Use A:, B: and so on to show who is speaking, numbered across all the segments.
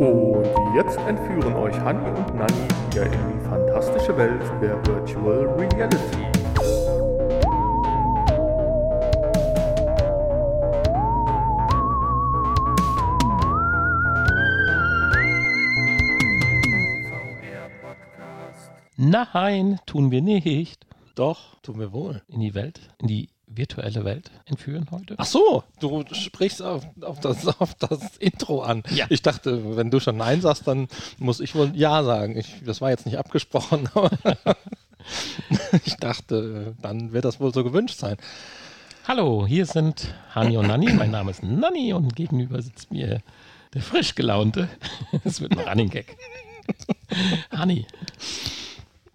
A: Und jetzt entführen euch Hanni und Nanni wieder in die fantastische Welt der Virtual Reality.
B: Nein, tun wir nicht.
C: Doch, tun wir wohl.
B: In die Welt, in die virtuelle Welt entführen heute?
C: Ach so, du sprichst auf, auf, das, auf das Intro an.
B: Ja.
C: Ich dachte, wenn du schon Nein sagst, dann muss ich wohl Ja sagen. Ich, das war jetzt nicht abgesprochen, aber ich dachte, dann wird das wohl so gewünscht sein.
B: Hallo, hier sind Hani und Nanni. Mein Name ist Nanni und gegenüber sitzt mir der frisch gelaunte. Es wird ein Running Gag. Hani,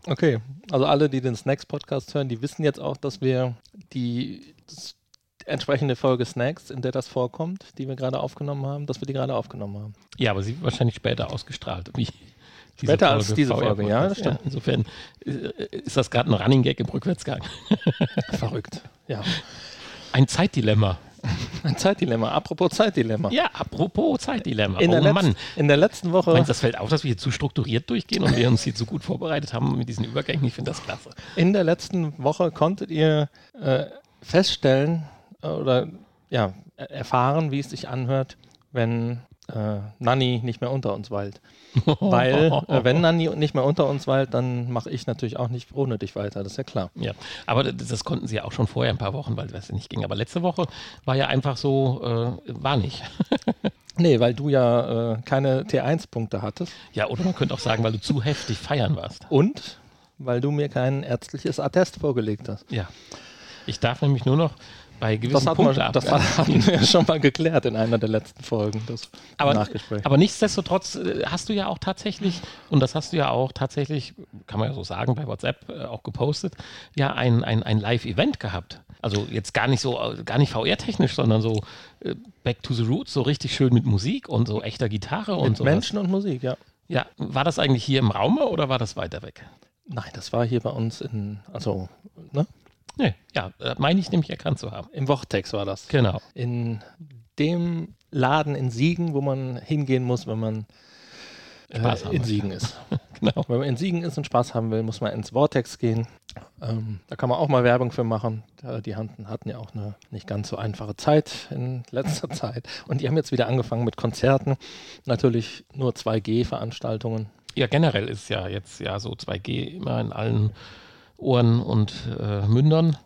C: Okay, also alle, die den Snacks-Podcast hören, die wissen jetzt auch, dass wir die entsprechende Folge Snacks, in der das vorkommt, die wir gerade aufgenommen haben, dass wir die gerade aufgenommen haben.
B: ja, aber sie wird wahrscheinlich später ausgestrahlt. Wie
C: Später als diese
B: VR
C: Folge, ja, das stimmt.
B: insofern äh, ist das gerade ein Running Gag im Rückwärtsgang.
C: Verrückt. Ja.
B: Ein Zeitdilemma.
C: Ein Zeitdilemma. Apropos Zeitdilemma.
B: Ja, apropos Zeitdilemma.
C: In,
B: oh
C: der
B: Mann.
C: In der letzten Woche.
B: Meinst das fällt auf, dass wir hier zu strukturiert durchgehen und wir uns hier zu gut vorbereitet haben mit diesen Übergängen? Ich finde das klasse.
C: In der letzten Woche konntet ihr äh, feststellen äh, oder ja, er- erfahren, wie es sich anhört, wenn äh, Nanni nicht mehr unter uns weilt. Weil, äh, wenn Nanni nicht mehr unter uns weilt, dann mache ich natürlich auch nicht ohne dich weiter, das ist ja klar.
B: Ja, aber das, das konnten sie ja auch schon vorher ein paar Wochen, weil das nicht ging. Aber letzte Woche war ja einfach so, äh, war nicht.
C: Nee, weil du ja äh, keine T1-Punkte hattest
B: ja, oder man könnte auch sagen, weil du zu heftig feiern warst.
C: und weil du mir kein ärztliches Attest vorgelegt hast.
B: Ja. Ich darf nämlich nur noch bei gewissen
C: Das, hat man,
B: Punkten
C: das hatten wir schon mal geklärt in einer der letzten Folgen, das
B: aber,
C: Nachgespräch.
B: aber nichtsdestotrotz äh, hast du ja auch tatsächlich, und das hast du ja auch tatsächlich, kann man ja so sagen, bei WhatsApp äh, auch gepostet, ja ein, ein, ein Live-Event gehabt. Also jetzt gar nicht so, äh, gar nicht VR-technisch, sondern so Back to the Roots, so richtig schön mit Musik und so echter Gitarre und
C: Mit
B: so.
C: Menschen und Musik, ja.
B: Ja, war das eigentlich hier im Raume oder war das weiter weg?
C: Nein, das war hier bei uns in, also, ne?
B: Nee, ja, äh, meine ich nämlich erkannt zu haben.
C: Im Vortex war das.
B: Genau.
C: In dem Laden in Siegen, wo man hingehen muss, wenn man äh,
B: Spaß haben
C: in. Siegen ist.
B: Genau.
C: Wenn man in Siegen ist und Spaß haben will, muss man ins Vortex gehen. Ähm, da kann man auch mal Werbung für machen. Die hatten, hatten ja auch eine nicht ganz so einfache Zeit in letzter Zeit. Und die haben jetzt wieder angefangen mit Konzerten. Natürlich nur 2G-Veranstaltungen.
B: Ja, generell ist ja jetzt ja so 2G immer in allen Ohren und äh, Mündern.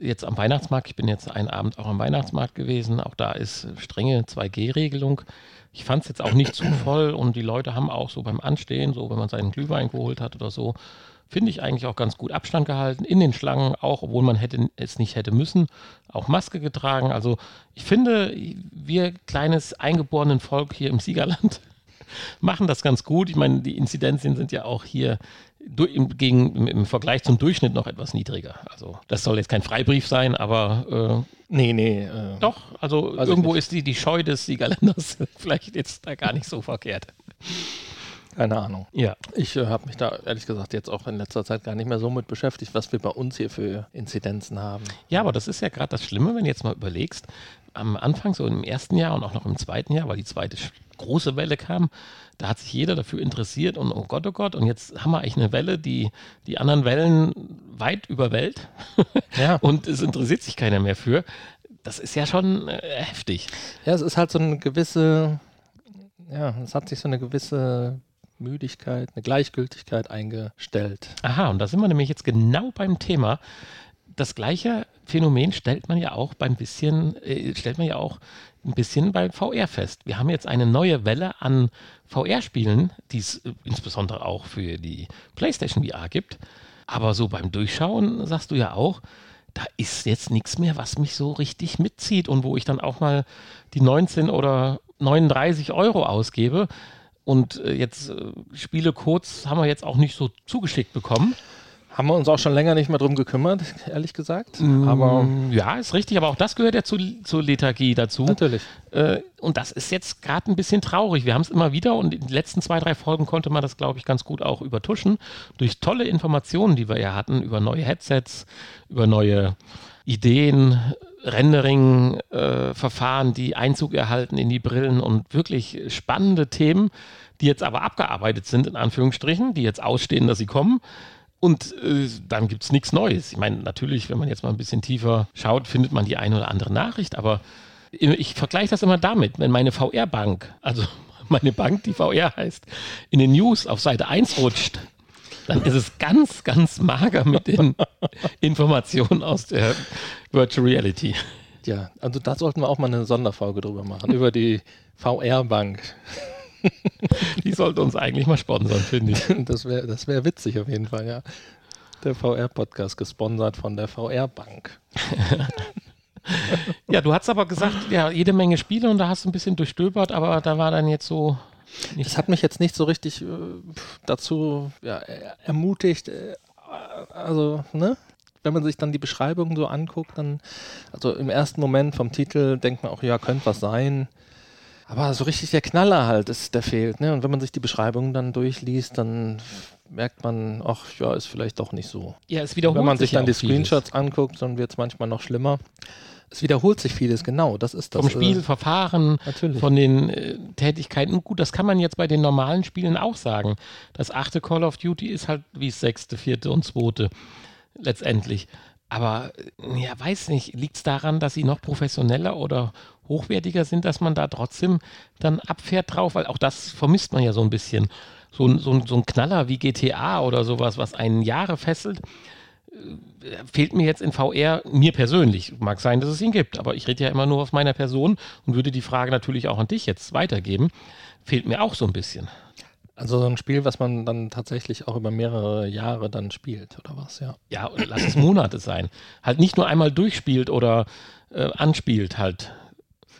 B: Jetzt am Weihnachtsmarkt, ich bin jetzt einen Abend auch am Weihnachtsmarkt gewesen, auch da ist strenge 2G-Regelung. Ich fand es jetzt auch nicht zu voll und die Leute haben auch so beim Anstehen, so wenn man seinen Glühwein geholt hat oder so, finde ich eigentlich auch ganz gut Abstand gehalten. In den Schlangen auch, obwohl man hätte, es nicht hätte müssen, auch Maske getragen. Also ich finde, wir kleines eingeborenen Volk hier im Siegerland machen das ganz gut. Ich meine, die Inzidenzien sind ja auch hier im, gegen, im, Vergleich zum Durchschnitt noch etwas niedriger. Also das soll jetzt kein Freibrief sein, aber
C: Nee, nee. Äh,
B: äh, doch, also irgendwo ist die, die Scheu des Siegerländers vielleicht jetzt da gar nicht so verkehrt.
C: keine Ahnung.
B: Ja.
C: Ich äh, habe mich da ehrlich gesagt jetzt auch in letzter Zeit gar nicht mehr so mit beschäftigt, was wir bei uns hier für Inzidenzen haben.
B: Ja, aber das ist ja gerade das Schlimme, wenn du jetzt mal überlegst, am Anfang, so im ersten Jahr und auch noch im zweiten Jahr, weil die zweite große Welle kam, da hat sich jeder dafür interessiert und oh Gott, oh Gott, und jetzt haben wir eigentlich eine Welle, die die anderen Wellen weit überwält
C: Ja.
B: und es interessiert sich keiner mehr für. Das ist ja schon äh, heftig.
C: Ja, es ist halt so eine gewisse, ja, es hat sich so eine gewisse Müdigkeit, eine Gleichgültigkeit eingestellt.
B: Aha, und da sind wir nämlich jetzt genau beim Thema. Das gleiche Phänomen stellt man ja auch beim bisschen, äh, stellt man ja auch ein bisschen bei VR fest. Wir haben jetzt eine neue Welle an VR-Spielen, die es äh, insbesondere auch für die PlayStation VR gibt. Aber so beim Durchschauen sagst du ja auch, da ist jetzt nichts mehr, was mich so richtig mitzieht und wo ich dann auch mal die 19 oder 39 Euro ausgebe. Und äh, jetzt äh, Spielecodes haben wir jetzt auch nicht so zugeschickt bekommen.
C: Haben wir uns auch schon länger nicht mehr drum gekümmert, ehrlich gesagt. Aber
B: Mm, ja, ist richtig, aber auch das gehört ja zu, zur Lethargie dazu.
C: natürlich.
B: Äh, und das ist jetzt gerade ein bisschen traurig. Wir haben es immer wieder und in den letzten zwei, drei Folgen konnte man das, glaube ich, ganz gut auch übertuschen. Durch tolle Informationen, die wir ja hatten, über neue Headsets, über neue Ideen, Rendering-Verfahren, äh, die Einzug erhalten in die Brillen und wirklich spannende Themen, die jetzt aber abgearbeitet sind, in Anführungsstrichen, die jetzt ausstehen, dass sie kommen. Und äh, dann gibt es nichts Neues. Ich meine, natürlich, wenn man jetzt mal ein bisschen tiefer schaut, findet man die eine oder andere Nachricht, aber ich vergleiche das immer damit, wenn meine VR-Bank, also meine Bank, die VR heißt, in den News auf Seite 1 rutscht, dann ist es ganz, ganz mager mit den Informationen aus der Virtual Reality.
C: Ja, also da sollten wir auch mal eine Sonderfolge drüber machen, über die VR-Bank.
B: Die sollte uns eigentlich mal sponsern, finde ich.
C: Das wäre das wär witzig auf jeden Fall, ja. Der VR-Podcast gesponsert von der VR-Bank.
B: ja, du hast aber gesagt, ja, jede Menge Spiele und da hast du ein bisschen durchstöbert, aber da war dann jetzt so.
C: Das hat mich jetzt nicht so richtig äh, dazu ja, ermutigt. Äh, also, ne? Wenn man sich dann die Beschreibung so anguckt, dann, also im ersten Moment vom Titel denkt man auch, ja, könnte was sein. Aber so richtig der Knaller halt ist, der fehlt. Ne? Und wenn man sich die Beschreibung dann durchliest, dann merkt man, ach ja, ist vielleicht doch nicht so.
B: Ja, es wiederholt
C: Wenn man sich,
B: sich
C: dann die Screenshots vieles. anguckt, dann wird es manchmal noch schlimmer. Es wiederholt sich vieles, genau, das ist das.
B: Vom Spielverfahren, äh, von den äh, Tätigkeiten. Gut, das kann man jetzt bei den normalen Spielen auch sagen. Das achte Call of Duty ist halt wie das sechste, vierte und zweite letztendlich. Aber äh, ja, weiß nicht, liegt es daran, dass sie noch professioneller oder hochwertiger sind, dass man da trotzdem dann abfährt drauf? Weil auch das vermisst man ja so ein bisschen. So, so, so ein Knaller wie GTA oder sowas, was einen Jahre fesselt, fehlt mir jetzt in VR, mir persönlich, mag sein, dass es ihn gibt, aber ich rede ja immer nur aus meiner Person und würde die Frage natürlich auch an dich jetzt weitergeben, fehlt mir auch so ein bisschen.
C: Also so ein Spiel, was man dann tatsächlich auch über mehrere Jahre dann spielt, oder was, ja?
B: Ja, lass es Monate sein. Halt nicht nur einmal durchspielt oder äh, anspielt halt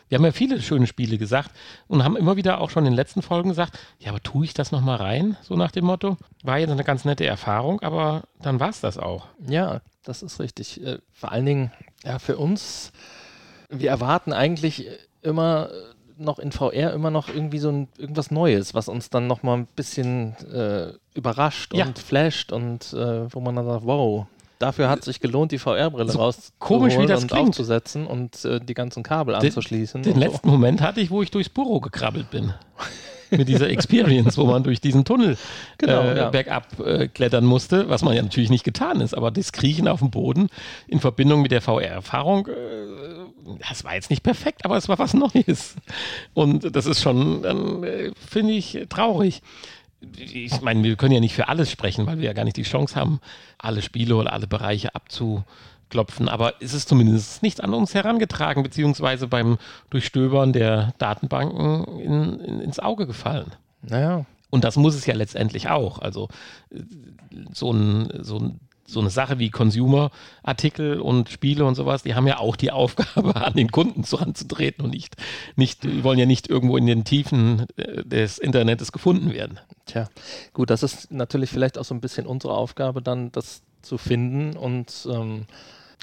B: wir haben ja viele schöne Spiele gesagt und haben immer wieder auch schon in den letzten Folgen gesagt, ja, aber tue ich das nochmal rein, so nach dem Motto. War jetzt eine ganz nette Erfahrung, aber dann war es das auch.
C: Ja, das ist richtig. Äh, vor allen Dingen, ja, für uns, wir erwarten eigentlich immer noch in VR immer noch irgendwie so ein, irgendwas Neues, was uns dann nochmal ein bisschen äh, überrascht ja. und flasht und äh, wo man dann sagt, wow, Dafür hat sich gelohnt, die VR-Brille so
B: komisch wie das
C: und
B: klingt.
C: aufzusetzen und äh, die ganzen Kabel den, anzuschließen.
B: Den letzten so. Moment hatte ich, wo ich durchs Büro gekrabbelt bin. Mit dieser Experience, wo man durch diesen Tunnel genau, äh, ja. bergab äh, klettern musste, was man ja natürlich nicht getan ist, aber das Kriechen auf dem Boden in Verbindung mit der VR-Erfahrung, äh, das war jetzt nicht perfekt, aber es war was Neues. Und das ist schon, äh, finde ich, traurig ich meine, wir können ja nicht für alles sprechen, weil wir ja gar nicht die Chance haben, alle Spiele oder alle Bereiche abzuklopfen. Aber ist es zumindest nicht an uns herangetragen, beziehungsweise beim Durchstöbern der Datenbanken in, in, ins Auge gefallen.
C: Naja.
B: Und das muss es ja letztendlich auch. Also so ein, so ein so eine Sache wie Consumer-Artikel und Spiele und sowas, die haben ja auch die Aufgabe, an den Kunden heranzutreten und nicht, nicht, die wollen ja nicht irgendwo in den Tiefen äh, des Internets gefunden werden.
C: Tja, gut, das ist natürlich vielleicht auch so ein bisschen unsere Aufgabe, dann das zu finden und ähm,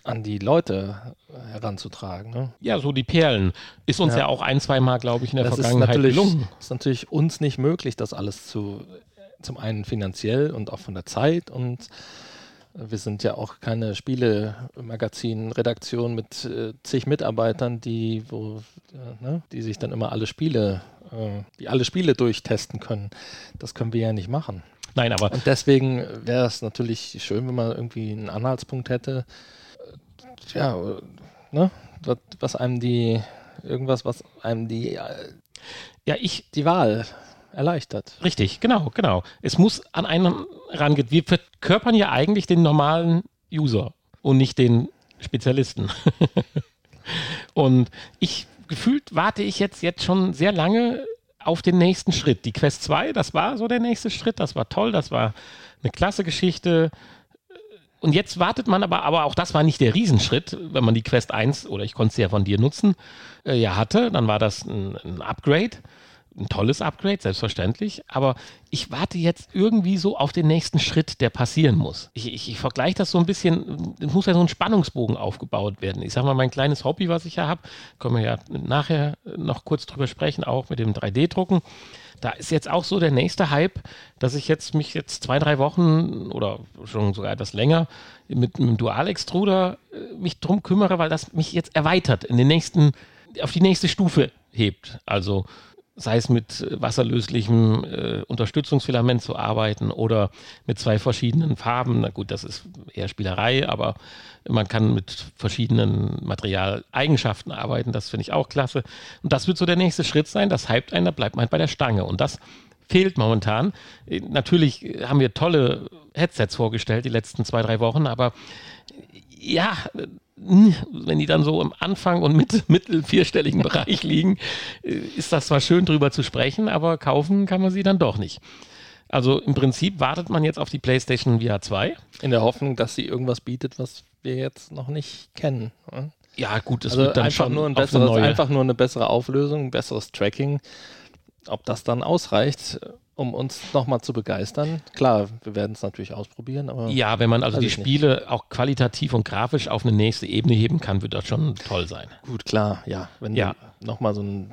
C: an die Leute heranzutragen. Ne?
B: Ja, so die Perlen. Ist uns ja, ja auch ein, zwei Mal, glaube ich, in der
C: das
B: Vergangenheit
C: ist
B: gelungen.
C: ist natürlich uns nicht möglich, das alles zu, zum einen finanziell und auch von der Zeit und wir sind ja auch keine Spielemagazin-Redaktion mit äh, zig Mitarbeitern, die, wo, äh, ne, die sich dann immer alle Spiele, äh, die alle Spiele durchtesten können. Das können wir ja nicht machen.
B: Nein, aber.
C: Und deswegen wäre es natürlich schön, wenn man irgendwie einen Anhaltspunkt hätte. Äh, ja, ne, was einem die, irgendwas, was einem die, äh,
B: ja, ich,
C: die Wahl erleichtert.
B: Richtig, genau, genau. Es muss an einen rangeht. Wir verkörpern ja eigentlich den normalen User und nicht den Spezialisten. und ich gefühlt warte ich jetzt, jetzt schon sehr lange auf den nächsten Schritt. Die Quest 2, das war so der nächste Schritt, das war toll, das war eine klasse Geschichte. Und jetzt wartet man aber, aber auch das war nicht der Riesenschritt, wenn man die Quest 1, oder ich konnte sie ja von dir nutzen, äh, ja hatte, dann war das ein, ein Upgrade ein tolles Upgrade, selbstverständlich, aber ich warte jetzt irgendwie so auf den nächsten Schritt, der passieren muss. Ich, ich, ich vergleiche das so ein bisschen, es muss ja so ein Spannungsbogen aufgebaut werden. Ich sage mal, mein kleines Hobby, was ich ja habe, können wir ja nachher noch kurz drüber sprechen, auch mit dem 3D-Drucken. Da ist jetzt auch so der nächste Hype, dass ich jetzt mich jetzt zwei, drei Wochen oder schon sogar etwas länger mit einem Dual-Extruder äh, mich drum kümmere, weil das mich jetzt erweitert in den nächsten, auf die nächste Stufe hebt. Also sei es mit wasserlöslichem äh, Unterstützungsfilament zu arbeiten oder mit zwei verschiedenen Farben. Na gut, das ist eher Spielerei, aber man kann mit verschiedenen Materialeigenschaften arbeiten. Das finde ich auch klasse. Und das wird so der nächste Schritt sein. Das hypt einen, da bleibt man halt bei der Stange. Und das fehlt momentan. Äh, natürlich haben wir tolle Headsets vorgestellt die letzten zwei, drei Wochen, aber ja, wenn die dann so im Anfang und mit, mittel vierstelligen Bereich liegen, äh, ist das zwar schön drüber zu sprechen, aber kaufen kann man sie dann doch nicht. Also im Prinzip wartet man jetzt auf die PlayStation VR 2.
C: In der Hoffnung, dass sie irgendwas bietet, was wir jetzt noch nicht kennen.
B: Ja, gut,
C: es also wird dann einfach schon nur ein besseres, einfach nur eine bessere Auflösung, ein besseres Tracking. Ob das dann ausreicht, um uns nochmal zu begeistern. Klar, wir werden es natürlich ausprobieren, aber.
B: Ja, wenn man also die Spiele nicht. auch qualitativ und grafisch auf eine nächste Ebene heben kann, wird das schon toll sein.
C: Gut, klar, ja. Wenn ja. nochmal so ein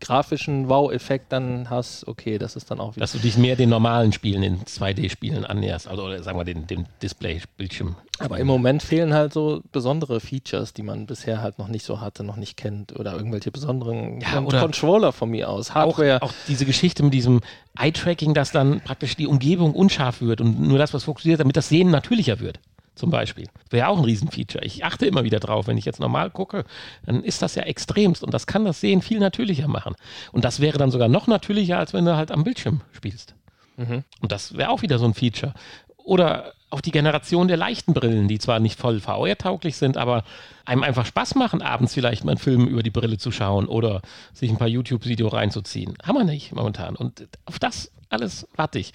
C: grafischen Wow-Effekt dann hast, okay, das ist dann auch
B: wieder. Dass du dich mehr den normalen Spielen, den 2D-Spielen annäherst, also oder sagen wir den, den Display-Bildschirm.
C: Aber im Moment fehlen halt so besondere Features, die man bisher halt noch nicht so hatte, noch nicht kennt oder irgendwelche besonderen
B: ja, oder Controller von mir aus. Hardware. Auch, auch diese Geschichte mit diesem Eye-Tracking, dass dann praktisch die Umgebung unscharf wird und nur das, was fokussiert, damit das Sehen natürlicher wird zum Beispiel. Wäre auch ein Riesenfeature. Ich achte immer wieder drauf, wenn ich jetzt normal gucke, dann ist das ja extremst und das kann das Sehen viel natürlicher machen. Und das wäre dann sogar noch natürlicher, als wenn du halt am Bildschirm spielst. Mhm. Und das wäre auch wieder so ein Feature. Oder auch die Generation der leichten Brillen, die zwar nicht voll VR-tauglich sind, aber einem einfach Spaß machen, abends vielleicht mal einen Film über die Brille zu schauen oder sich ein paar YouTube-Videos reinzuziehen. Haben wir nicht momentan. Und auf das alles warte ich.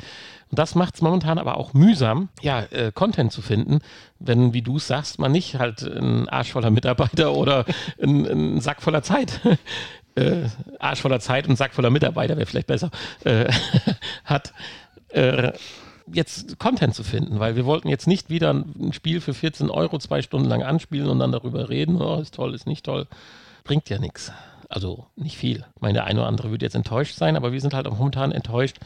B: Und das macht es momentan aber auch mühsam, ja, äh, Content zu finden, wenn, wie du es sagst, man nicht halt einen Arsch voller Mitarbeiter oder einen, Sack voller Zeit äh, Arsch voller Zeit und Sack voller Mitarbeiter wäre vielleicht besser, äh, hat, äh, jetzt Content zu finden, weil wir wollten jetzt nicht wieder ein Spiel für 14 Euro zwei Stunden lang anspielen und dann darüber reden, oh, ist toll, ist nicht toll. Bringt ja nichts. Also nicht viel. Ich meine, der eine oder andere wird jetzt enttäuscht sein, aber wir sind halt auch momentan enttäuscht,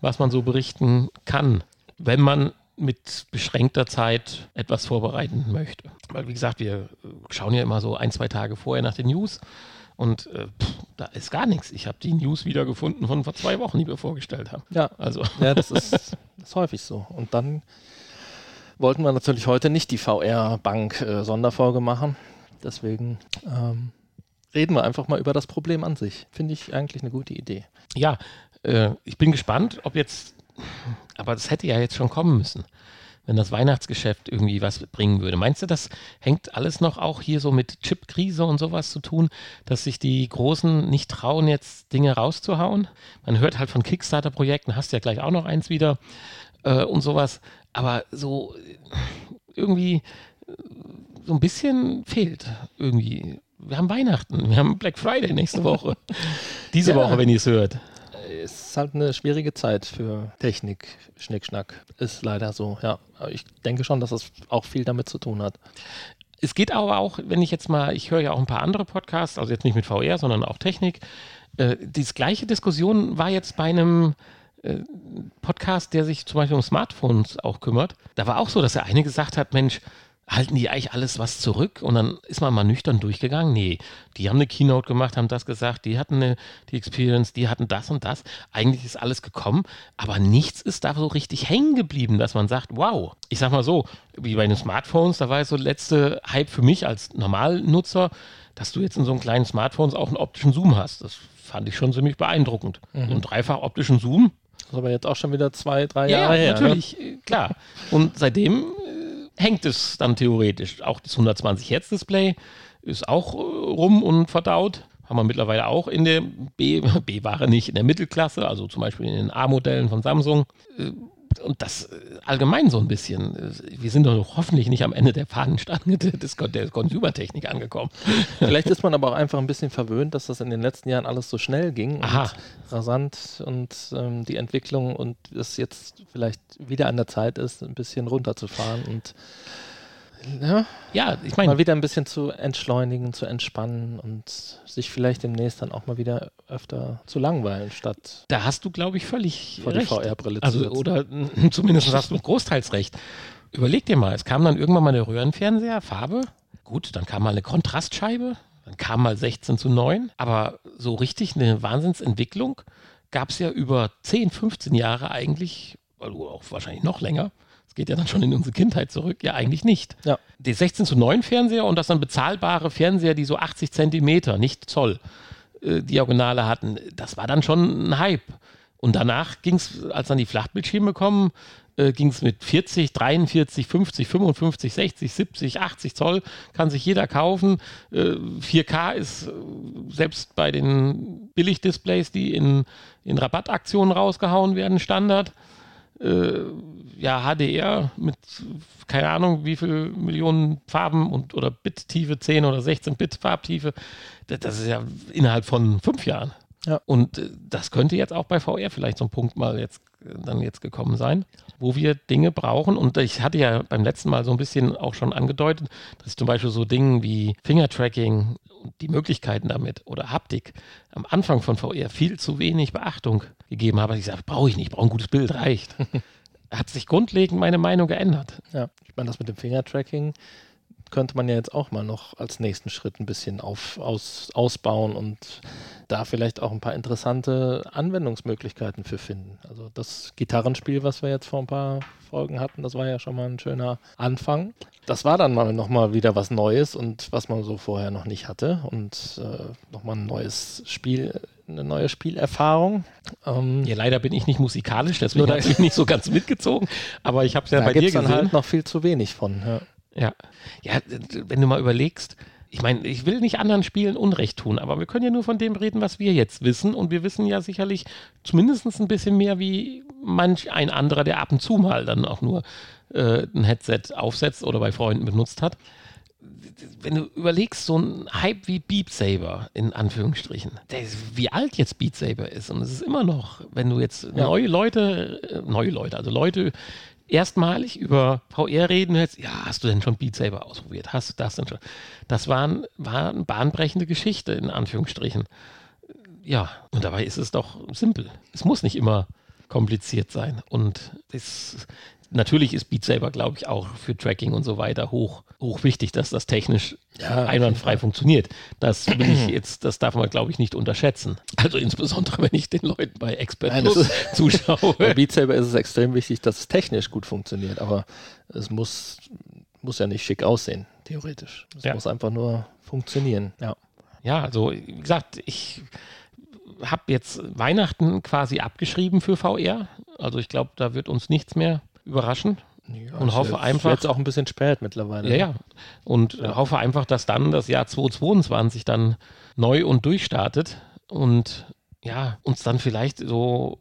B: was man so berichten kann, wenn man mit beschränkter Zeit etwas vorbereiten möchte. Weil, wie gesagt, wir schauen ja immer so ein, zwei Tage vorher nach den News und äh, pff, da ist gar nichts. Ich habe die News wieder gefunden von vor zwei Wochen, die wir vorgestellt haben.
C: Ja, also. ja das, ist, das ist häufig so. Und dann wollten wir natürlich heute nicht die VR-Bank-Sonderfolge äh, machen. Deswegen ähm, reden wir einfach mal über das Problem an sich. Finde ich eigentlich eine gute Idee.
B: Ja, äh, ich bin gespannt, ob jetzt, aber das hätte ja jetzt schon kommen müssen, wenn das Weihnachtsgeschäft irgendwie was bringen würde. Meinst du, das hängt alles noch auch hier so mit Chipkrise und sowas zu tun, dass sich die Großen nicht trauen, jetzt Dinge rauszuhauen? Man hört halt von Kickstarter-Projekten, hast ja gleich auch noch eins wieder äh, und sowas, aber so irgendwie so ein bisschen fehlt irgendwie wir haben Weihnachten, wir haben Black Friday nächste Woche. Diese ja. Woche, wenn ihr es hört.
C: Es ist halt eine schwierige Zeit für Technik, Schnickschnack. Ist leider so, ja. Aber ich denke schon, dass es auch viel damit zu tun hat.
B: Es geht aber auch, wenn ich jetzt mal, ich höre ja auch ein paar andere Podcasts, also jetzt nicht mit VR, sondern auch Technik. Äh, diese gleiche Diskussion war jetzt bei einem äh, Podcast, der sich zum Beispiel um Smartphones auch kümmert. Da war auch so, dass der eine gesagt hat, Mensch, halten die eigentlich alles was zurück? Und dann ist man mal nüchtern durchgegangen. Nee, die haben eine Keynote gemacht, haben das gesagt, die hatten eine, die Experience, die hatten das und das. Eigentlich ist alles gekommen, aber nichts ist da so richtig hängen geblieben, dass man sagt, wow. Ich sag mal so, wie bei den Smartphones, da war so der letzte Hype für mich als Normalnutzer, dass du jetzt in so einem kleinen Smartphones auch einen optischen Zoom hast. Das fand ich schon ziemlich beeindruckend. Mhm. So einen dreifach optischen Zoom.
C: Das ist aber jetzt auch schon wieder zwei, drei
B: ja,
C: Jahre
B: her. Ne? Natürlich, ne? klar. Und seitdem hängt es dann theoretisch. Auch das 120 Hertz Display ist auch äh, rum und verdaut. Haben wir mittlerweile auch in der B, B-Ware nicht, in der Mittelklasse, also zum Beispiel in den A-Modellen von Samsung. Und das äh, allgemein so ein bisschen. Wir sind doch hoffentlich nicht am Ende der Fahnenstange des, der Consumertechnik angekommen.
C: Vielleicht ist man aber auch einfach ein bisschen verwöhnt, dass das in den letzten Jahren alles so schnell ging
B: Aha.
C: und rasant und ähm, die Entwicklung und es jetzt vielleicht wieder an der Zeit ist, ein bisschen runterzufahren und ja,
B: Ja, ich
C: mal
B: meine,
C: wieder ein bisschen zu entschleunigen, zu entspannen und sich vielleicht demnächst dann auch mal wieder öfter zu langweilen, statt
B: da hast du, glaube ich, völlig
C: vor die
B: recht.
C: VR-Brille zu
B: Also,
C: setzen.
B: oder zumindest hast du großteils recht. Überleg dir mal, es kam dann irgendwann mal eine Röhrenfernseher, Farbe. Gut, dann kam mal eine Kontrastscheibe, dann kam mal 16 zu 9. Aber so richtig eine Wahnsinnsentwicklung gab es ja über 10, 15 Jahre eigentlich, also auch wahrscheinlich noch länger. Geht ja dann schon in unsere Kindheit zurück, ja eigentlich nicht.
C: Ja.
B: Die 16 zu 9 Fernseher und das dann bezahlbare Fernseher, die so 80 Zentimeter, nicht Zoll, äh, Diagonale hatten, das war dann schon ein Hype. Und danach ging es, als dann die Flachbildschirme kommen, äh, ging es mit 40, 43, 50, 55, 60, 70, 80 Zoll, kann sich jeder kaufen. Äh, 4K ist äh, selbst bei den Billigdisplays, die in, in Rabattaktionen rausgehauen werden, Standard. Äh, ja, HDR mit keine Ahnung, wie viel Millionen Farben und oder Bit-Tiefe, 10 oder 16 Bit Farbtiefe. Das, das ist ja innerhalb von fünf Jahren.
C: Ja.
B: Und äh, das könnte jetzt auch bei VR vielleicht so ein Punkt mal jetzt dann jetzt gekommen sein, wo wir Dinge brauchen. Und ich hatte ja beim letzten Mal so ein bisschen auch schon angedeutet, dass ich zum Beispiel so Dinge wie Fingertracking und die Möglichkeiten damit oder Haptik am Anfang von VR viel zu wenig Beachtung gegeben habe. Ich sage, brauche ich nicht, brauche ein gutes Bild, reicht. Hat sich grundlegend meine Meinung geändert.
C: Ja, ich meine, das mit dem Fingertracking könnte man ja jetzt auch mal noch als nächsten Schritt ein bisschen auf, aus, ausbauen und da vielleicht auch ein paar interessante Anwendungsmöglichkeiten für finden. Also das Gitarrenspiel, was wir jetzt vor ein paar Folgen hatten, das war ja schon mal ein schöner Anfang. Das war dann mal nochmal wieder was Neues und was man so vorher noch nicht hatte und äh, nochmal ein neues Spiel, eine neue Spielerfahrung. Ähm,
B: Ja, leider bin ich nicht musikalisch, deswegen habe ich nicht so ganz mitgezogen. Aber ich habe es ja
C: da
B: bei dir
C: es dann
B: gesehen.
C: halt noch viel zu wenig von. Ja.
B: Ja. ja, wenn du mal überlegst, ich meine, ich will nicht anderen Spielen Unrecht tun, aber wir können ja nur von dem reden, was wir jetzt wissen. Und wir wissen ja sicherlich zumindest ein bisschen mehr wie manch ein anderer, der ab und zu mal dann auch nur äh, ein Headset aufsetzt oder bei Freunden benutzt hat. Wenn du überlegst, so ein Hype wie Beat Saber, in Anführungsstrichen, ist, wie alt jetzt Beat Saber ist. Und es ist immer noch, wenn du jetzt neue Leute, äh, neue Leute, also Leute erstmalig über VR reden hörst, ja, hast du denn schon Beat Saber ausprobiert? Hast du das denn schon? Das war eine bahnbrechende Geschichte, in Anführungsstrichen. Ja, und dabei ist es doch simpel. Es muss nicht immer kompliziert sein. Und es, natürlich ist Beat Saber, glaube ich, auch für Tracking und so weiter hoch, hoch wichtig, dass das technisch
C: Ja,
B: einwandfrei funktioniert. Das will ich jetzt, das darf man, glaube ich, nicht unterschätzen. Also insbesondere, wenn ich den Leuten bei Expert
C: Nein,
B: Plus zuschaue.
C: Bei Beat Saber ist es extrem wichtig, dass es technisch gut funktioniert, aber es muss, muss ja nicht schick aussehen, theoretisch. Es
B: Ja.
C: muss einfach nur funktionieren. Ja.
B: Ja, also wie gesagt, ich habe jetzt Weihnachten quasi abgeschrieben für VR. Also ich glaube, da wird uns nichts mehr überraschen. Und hoffe einfach-
C: Jetzt auch ein bisschen spät mittlerweile.
B: Ja, ja. Und
C: Ja.
B: hoffe einfach, dass dann das Jahr 2022 dann neu und durchstartet und ja, uns dann vielleicht so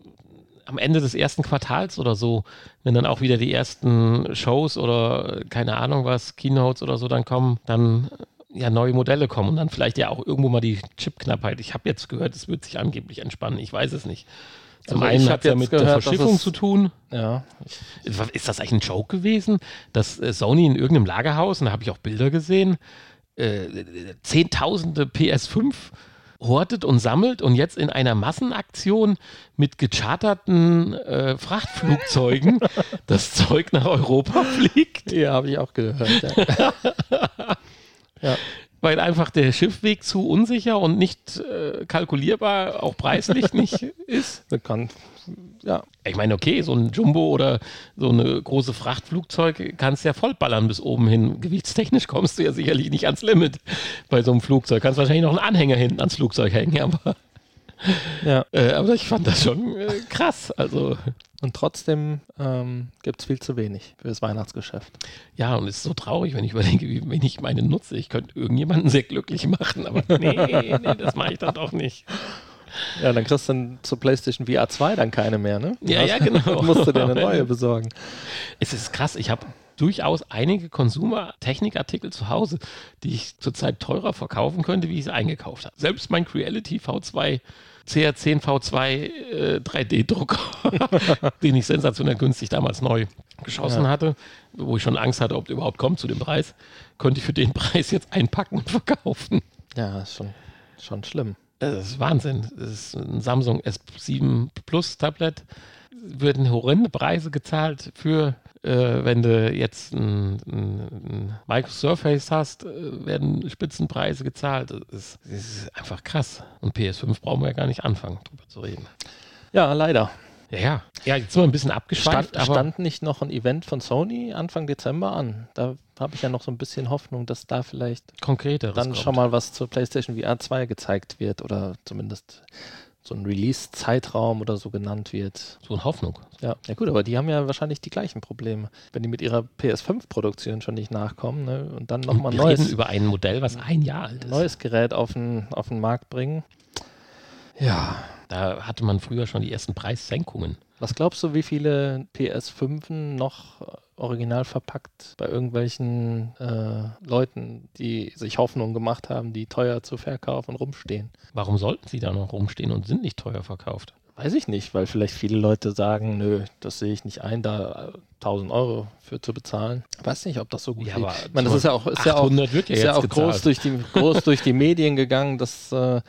B: am Ende des ersten Quartals oder so, wenn dann auch wieder die ersten Shows oder äh, keine Ahnung was, Keynotes oder so dann kommen, dann äh, ja neue Modelle kommen und dann vielleicht ja auch irgendwo mal die Chipknappheit. Ich habe jetzt gehört, es wird sich angeblich entspannen. Ich weiß es nicht. Zum
C: Also
B: einen hat es ja mit der
C: gehört, dass
B: Verschiffung zu tun.
C: ja.
B: Ist das eigentlich ein Joke gewesen, dass äh, Sony in irgendeinem Lagerhaus, und da habe ich auch Bilder gesehen, äh, Zehntausende PS5 hortet und sammelt und jetzt in einer Massenaktion mit gecharterten äh, Frachtflugzeugen das Zeug nach Europa fliegt,
C: Ja, habe ich auch gehört. Ja. ja.
B: weil einfach der Schiffweg zu unsicher und nicht äh, kalkulierbar, auch preislich nicht ist.
C: Bekannt. Ja.
B: Ich meine, okay, so ein Jumbo oder so eine große Frachtflugzeug kannst ja vollballern bis oben hin. Gewichtstechnisch kommst du ja sicherlich nicht ans Limit bei so einem Flugzeug. Kannst wahrscheinlich noch einen Anhänger hinten ans Flugzeug hängen, aber,
C: ja.
B: äh, aber ich fand das schon äh, krass. Also,
C: Und trotzdem ähm, gibt es viel zu wenig für das Weihnachtsgeschäft.
B: ja, und es ist so traurig, wenn ich überdenke, wie wenig ich meine nutze. Ich könnte irgendjemanden sehr glücklich machen, aber nee, nee, das mache ich dann doch nicht.
C: Ja, dann kriegst du dann zur PlayStation VR 2 dann keine mehr, ne?
B: Ja, ja, genau.
C: musst du dir eine neue besorgen.
B: Es ist krass, ich habe durchaus einige Consumer-Technikartikel zu Hause, die ich zurzeit teurer verkaufen könnte, wie ich sie eingekauft habe. Selbst mein Creality V2 CR10 V2 äh, 3D-Drucker, den ich sensationell günstig damals neu geschossen ja. hatte, wo ich schon Angst hatte, ob der überhaupt kommt zu dem Preis, konnte ich für den Preis jetzt einpacken und verkaufen.
C: Ja, ist schon, schon schlimm.
B: Das ist Wahnsinn. Das ist ein Samsung S7 Plus Tablet. Würden horrende Preise gezahlt für äh, wenn du jetzt ein, ein, ein Microsoft Surface hast, äh, werden Spitzenpreise gezahlt. Das ist, das ist, einfach krass. Und PS5 brauchen wir ja gar nicht anfangen, drüber zu reden.
C: Ja, leider.
B: Ja, ja. Ja, jetzt sind wir ein bisschen abgeschweift.
C: Stand, stand nicht noch ein Event von Sony Anfang Dezember an? Da habe ich ja noch so ein bisschen Hoffnung, dass da vielleicht
B: konkreter
C: dann kommt. schon mal was zur PlayStation VR 2 gezeigt wird oder zumindest so ein Release-Zeitraum oder so genannt wird.
B: So eine Hoffnung.
C: Ja. ja gut, aber die haben ja wahrscheinlich die gleichen Probleme. Wenn die mit ihrer PS5-Produktion schon nicht nachkommen ne, und dann nochmal ein neues...
B: über ein Modell, was ein Jahr alt ist.
C: Neues Gerät auf den, auf den Markt bringen.
B: Ja. Da hatte man früher schon die ersten Preissenkungen.
C: Was glaubst du, wie viele PS5 noch original verpackt bei irgendwelchen äh, Leuten, die sich Hoffnung gemacht haben, die teuer zu verkaufen, rumstehen.
B: Warum sollten sie da noch rumstehen und sind nicht teuer verkauft?
C: Weiß ich nicht, weil vielleicht viele Leute sagen, nö, das sehe ich nicht ein, da 1000 Euro für zu bezahlen. Weiß nicht, ob das so gut
B: ja, ist.
C: Ich meine, das ist ja auch, ist ja auch,
B: wird ja
C: ist
B: ja
C: auch groß, durch die, groß durch die Medien gegangen, dass, äh,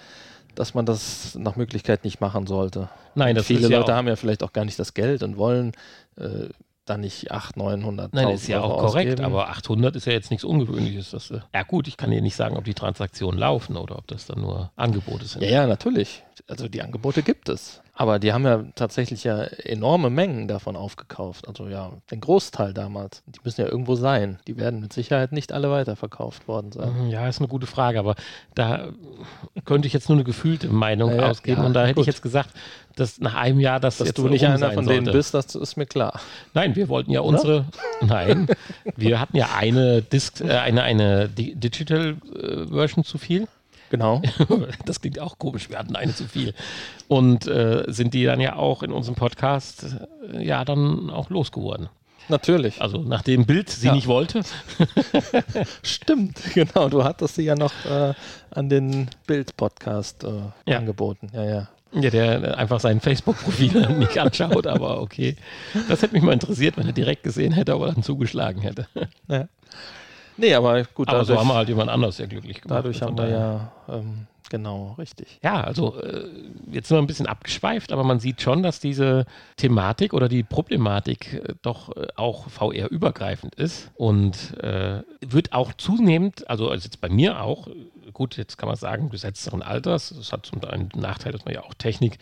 C: dass man das nach Möglichkeit nicht machen sollte.
B: Nein, das
C: viele
B: ist ja
C: Leute haben ja vielleicht auch gar nicht das Geld und wollen äh, da nicht 800, 900
B: Nein, ist ja auch korrekt, ausgeben. aber 800 ist ja jetzt nichts Ungewöhnliches. Dass, äh, ja gut, ich kann dir nicht sagen, ob die Transaktionen laufen oder ob das dann nur Angebote sind.
C: Ja, ja, natürlich. Also die Angebote gibt es. Aber die haben ja tatsächlich ja enorme Mengen davon aufgekauft. Also ja, den Großteil damals. Die müssen ja irgendwo sein. Die werden mit Sicherheit nicht alle weiterverkauft worden sein.
B: Mhm, ja, ist eine gute Frage, aber da könnte ich jetzt nur eine gefühlte Meinung ja, ausgeben. Ja, und da hätte gut. ich jetzt gesagt, dass nach einem Jahr das
C: dass du nicht einer von sollte. denen bist, das ist mir klar.
B: Nein, wir wollten ja unsere. Nein, wir hatten ja eine Disc, äh, eine, eine Digital äh, Version zu viel.
C: Genau.
B: Das klingt auch komisch, wir hatten eine zu viel. Und äh, sind die dann ja auch in unserem Podcast äh, ja dann auch losgeworden.
C: Natürlich.
B: Also nachdem Bild sie ja. nicht wollte.
C: Stimmt, genau. Du hattest sie ja noch äh, an den Bild-Podcast äh, ja. angeboten. Ja, ja.
B: Ja, der einfach sein Facebook-Profil nicht anschaut, aber okay. Das hätte mich mal interessiert, wenn er direkt gesehen hätte, ob er dann zugeschlagen hätte.
C: Ja. Nee, aber gut.
B: Aber dadurch, so haben wir halt jemand anders sehr glücklich gemacht.
C: Dadurch haben wir ja, ähm, genau, richtig.
B: Ja, also äh, jetzt sind wir ein bisschen abgeschweift, aber man sieht schon, dass diese Thematik oder die Problematik äh, doch äh, auch VR-übergreifend ist und äh, wird auch zunehmend, also, also jetzt bei mir auch, gut, jetzt kann man sagen, gesetzteren Alters, das hat zum einen den Nachteil, dass man ja auch Technik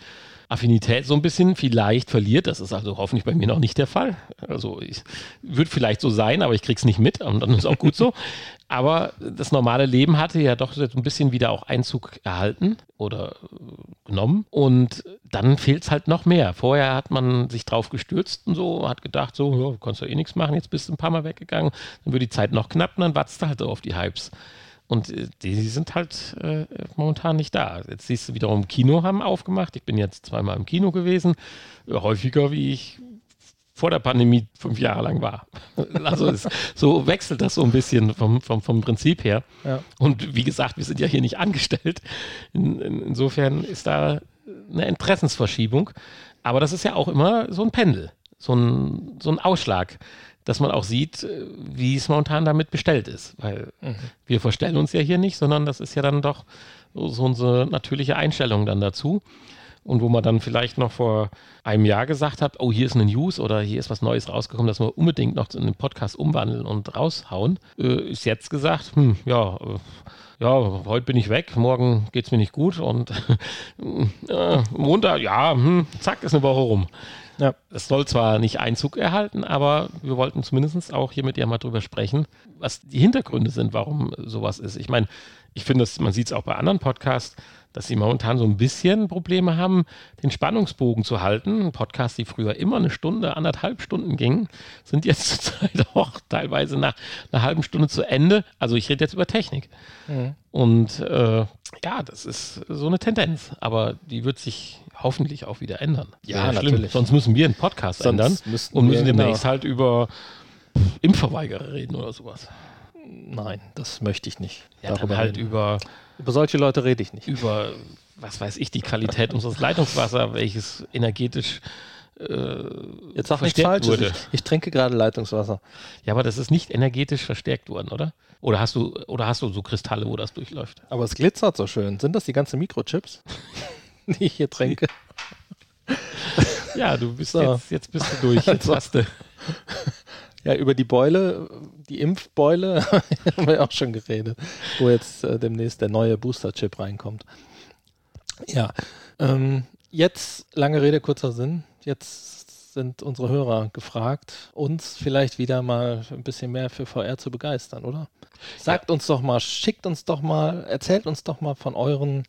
B: Affinität so ein bisschen vielleicht verliert. Das ist also hoffentlich bei mir noch nicht der Fall. Also ich, wird vielleicht so sein, aber ich krieg's nicht mit und dann ist auch gut so. Aber das normale Leben hatte ja doch so ein bisschen wieder auch Einzug erhalten oder äh, genommen. Und dann fehlt es halt noch mehr. Vorher hat man sich drauf gestürzt und so, hat gedacht, so, ja, du kannst ja eh nichts machen, jetzt bist du ein paar Mal weggegangen, dann wird die Zeit noch knapp und dann wartest du halt auf die Hypes. Und äh, die sind halt äh, momentan nicht da. Jetzt siehst du wiederum, Kino haben aufgemacht. Ich bin jetzt zweimal im Kino gewesen. Häufiger, wie ich vor der Pandemie fünf Jahre lang war. Also es, so wechselt das so ein bisschen vom, vom, vom Prinzip her. Ja. Und wie gesagt, wir sind ja hier nicht angestellt. In, in, insofern ist da eine Interessensverschiebung. Aber das ist ja auch immer so ein Pendel, so ein, so ein Ausschlag dass man auch sieht, äh, wie es momentan damit bestellt ist. Weil mhm. wir verstellen uns ja hier nicht, sondern das ist ja dann doch so unsere natürliche Einstellung dann dazu. Und wo man dann vielleicht noch vor einem Jahr gesagt hat, oh, hier ist eine News oder hier ist was Neues rausgekommen, das wir unbedingt noch in den Podcast umwandeln und raushauen, äh, ist jetzt gesagt, hm, ja, äh, ja, heute bin ich weg, morgen geht es mir nicht gut und äh, Montag, ja, hm, zack, ist eine Woche rum. Ja. Es soll zwar nicht Einzug erhalten, aber wir wollten zumindest auch hier mit dir mal drüber sprechen, was die Hintergründe sind, warum sowas ist. Ich meine, ich finde, man sieht es auch bei anderen Podcasts, dass sie momentan so ein bisschen Probleme haben, den Spannungsbogen zu halten. Podcasts, die früher immer eine Stunde, anderthalb Stunden gingen, sind jetzt zurzeit auch teilweise nach einer halben Stunde zu Ende. Also ich rede jetzt über Technik. Mhm. Und äh, ja, das ist so eine Tendenz, aber die wird sich hoffentlich auch wieder ändern.
C: Ja, natürlich.
B: Sonst müssen wir einen Podcast Sonst ändern und müssen demnächst genau. halt über Impfverweigerer reden oder sowas.
C: Nein, das möchte ich nicht.
B: Ja, Darüber halt reden. über
C: über solche Leute rede ich nicht.
B: Über, was weiß ich, die Qualität unseres Leitungswassers, welches energetisch
C: äh, Jetzt sag nichts Falsches. Wurde. Ich, ich, trinke gerade Leitungswasser.
B: Ja, aber das ist nicht energetisch verstärkt worden, oder? Oder hast du, oder hast du so Kristalle, wo das durchläuft?
C: Aber es glitzert so schön. Sind das die ganzen Mikrochips, die ich hier trinke?
B: Ja, du bist so. jetzt, jetzt bist du durch. Jetzt hast du.
C: Ja, über die Beule, die Impfbeule haben wir auch schon geredet, wo jetzt äh, demnächst der neue Booster-Chip reinkommt. Ja, ähm, jetzt lange Rede, kurzer Sinn. Jetzt sind unsere Hörer gefragt, uns vielleicht wieder mal ein bisschen mehr für VR zu begeistern, oder? Sagt ja. uns doch mal, schickt uns doch mal, erzählt uns doch mal von euren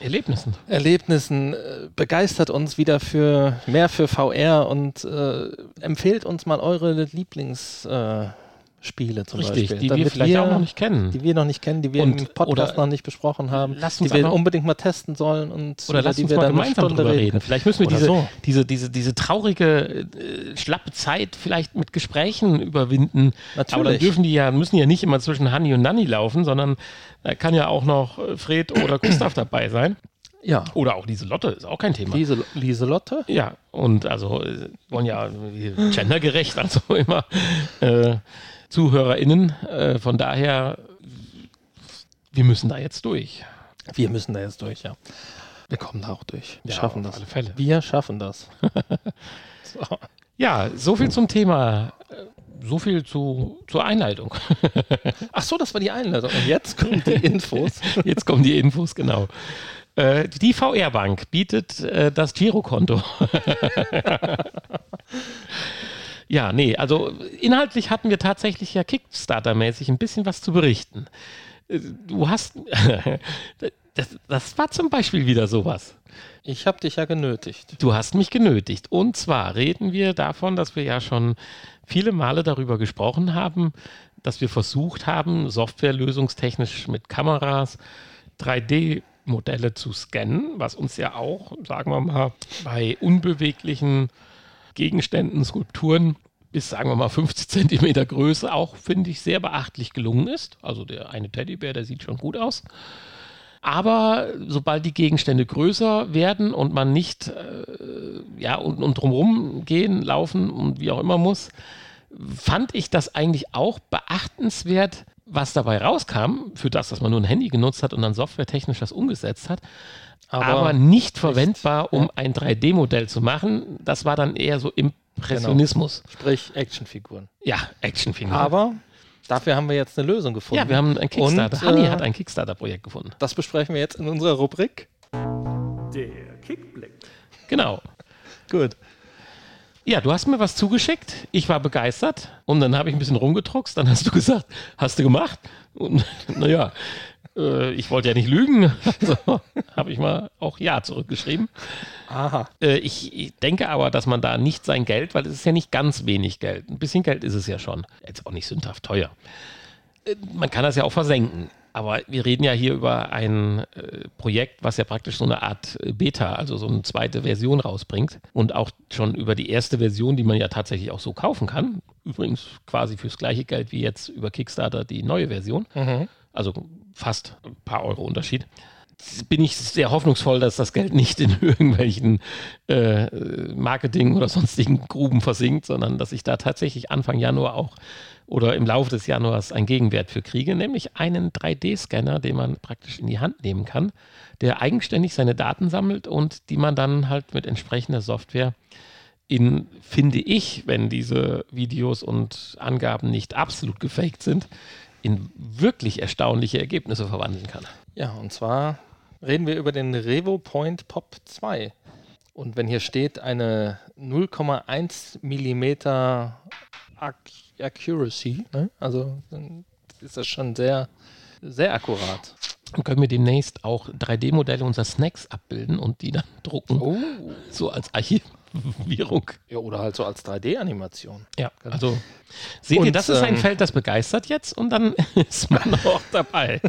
B: Erlebnissen.
C: Erlebnissen, äh, begeistert uns wieder für mehr für VR und äh, empfehlt uns mal eure Lieblingsspiele äh, zum
B: Richtig,
C: Beispiel.
B: die wir vielleicht wir, auch noch nicht kennen.
C: Die wir noch nicht kennen, die wir und, im Podcast noch nicht besprochen haben, die wir unbedingt mal testen sollen und
B: oder lass uns wir mal gemeinsam drüber reden. reden. Vielleicht müssen wir diese, so. diese, diese, diese traurige, äh, schlappe Zeit vielleicht mit Gesprächen überwinden. Natürlich. Aber dann dürfen die ja, müssen ja nicht immer zwischen Hanni und Nanni laufen, sondern da kann ja auch noch äh, Fred oder Gustav dabei sein.
C: Ja.
B: Oder auch Lieselotte, ist auch kein Thema.
C: Liese, Lieselotte?
B: Ja, und also äh, wollen ja gendergerecht, also immer äh, ZuhörerInnen. Äh, von daher, wir müssen da jetzt durch.
C: Wir müssen da jetzt durch, ja. Wir kommen da auch durch. Wir
B: ja,
C: schaffen das.
B: alle Fälle.
C: Wir schaffen das.
B: so. Ja, so viel zum Thema so viel zu, zur Einleitung.
C: Ach so, das war die Einleitung. Und jetzt kommen die Infos.
B: Jetzt kommen die Infos, genau. Äh, die VR-Bank bietet äh, das Girokonto. Ja, nee, also inhaltlich hatten wir tatsächlich ja Kickstarter-mäßig ein bisschen was zu berichten. Äh, du hast, das, das war zum Beispiel wieder sowas.
C: Ich habe dich ja genötigt.
B: Du hast mich genötigt. Und zwar reden wir davon, dass wir ja schon viele Male darüber gesprochen haben, dass wir versucht haben, softwarelösungstechnisch mit Kameras 3D-Modelle zu scannen, was uns ja auch, sagen wir mal, bei unbeweglichen Gegenständen, Skulpturen bis, sagen wir mal, 50 Zentimeter Größe auch, finde ich, sehr beachtlich gelungen ist. Also der eine Teddybär, der sieht schon gut aus. Aber sobald die Gegenstände größer werden und man nicht äh, ja, und, und drumherum gehen, laufen und wie auch immer muss, fand ich das eigentlich auch beachtenswert, was dabei rauskam, für das, dass man nur ein Handy genutzt hat und dann softwaretechnisch das umgesetzt hat. Aber, aber nicht verwendbar, um ja. ein 3D-Modell zu machen. Das war dann eher so Impressionismus.
C: Genau. Sprich Actionfiguren.
B: Ja, Actionfiguren.
C: Aber Dafür haben wir jetzt eine Lösung gefunden.
B: Ja, wir haben ein Kickstarter. Und, Hanni äh, hat ein Kickstarter-Projekt gefunden.
C: Das besprechen wir jetzt in unserer Rubrik.
A: Der Kickblick.
B: Genau.
C: Gut.
B: Ja, du hast mir was zugeschickt. Ich war begeistert. Und dann habe ich ein bisschen rumgedruckst. Dann hast du gesagt, hast du gemacht? Und naja, äh, ich wollte ja nicht lügen. Also habe ich mal auch Ja zurückgeschrieben.
C: Aha.
B: Äh, ich, ich, denke aber, dass man da nicht sein Geld, weil es ist ja nicht ganz wenig Geld. Ein bisschen Geld ist es ja schon. Jetzt auch nicht sündhaft teuer. Äh, man kann das ja auch versenken. Aber wir reden ja hier über ein äh, Projekt, was ja praktisch so eine Art äh, Beta, also so eine zweite Version rausbringt. Und auch schon über die erste Version, die man ja tatsächlich auch so kaufen kann. Übrigens quasi fürs gleiche Geld wie jetzt über Kickstarter die neue Version. Mhm. Also fast ein paar Euro Unterschied. Bin ich sehr hoffnungsvoll, dass das Geld nicht in irgendwelchen äh, Marketing oder sonstigen Gruben versinkt, sondern dass ich da tatsächlich Anfang Januar auch oder im Laufe des Januars einen Gegenwert für kriege, nämlich einen 3D-Scanner, den man praktisch in die Hand nehmen kann, der eigenständig seine Daten sammelt und die man dann halt mit entsprechender Software in, finde ich, wenn diese Videos und Angaben nicht absolut gefaked sind, in wirklich erstaunliche Ergebnisse verwandeln kann.
C: Ja, und zwar reden wir über den Revo Point Pop 2. Und wenn hier steht eine 0,1 Millimeter Ac Accuracy, ne? also dann ist das schon sehr, sehr akkurat.
B: Dann können wir demnächst auch 3D-Modelle unserer Snacks abbilden und die dann drucken,
C: Oh.
B: so als Archivierung.
C: Ja, oder halt so als 3D-Animation.
B: Ja,
C: Genau.
B: also seht ihr,
C: Und,
B: das ist ein
C: ähm,
B: Feld, das begeistert jetzt und dann ist man auch dabei.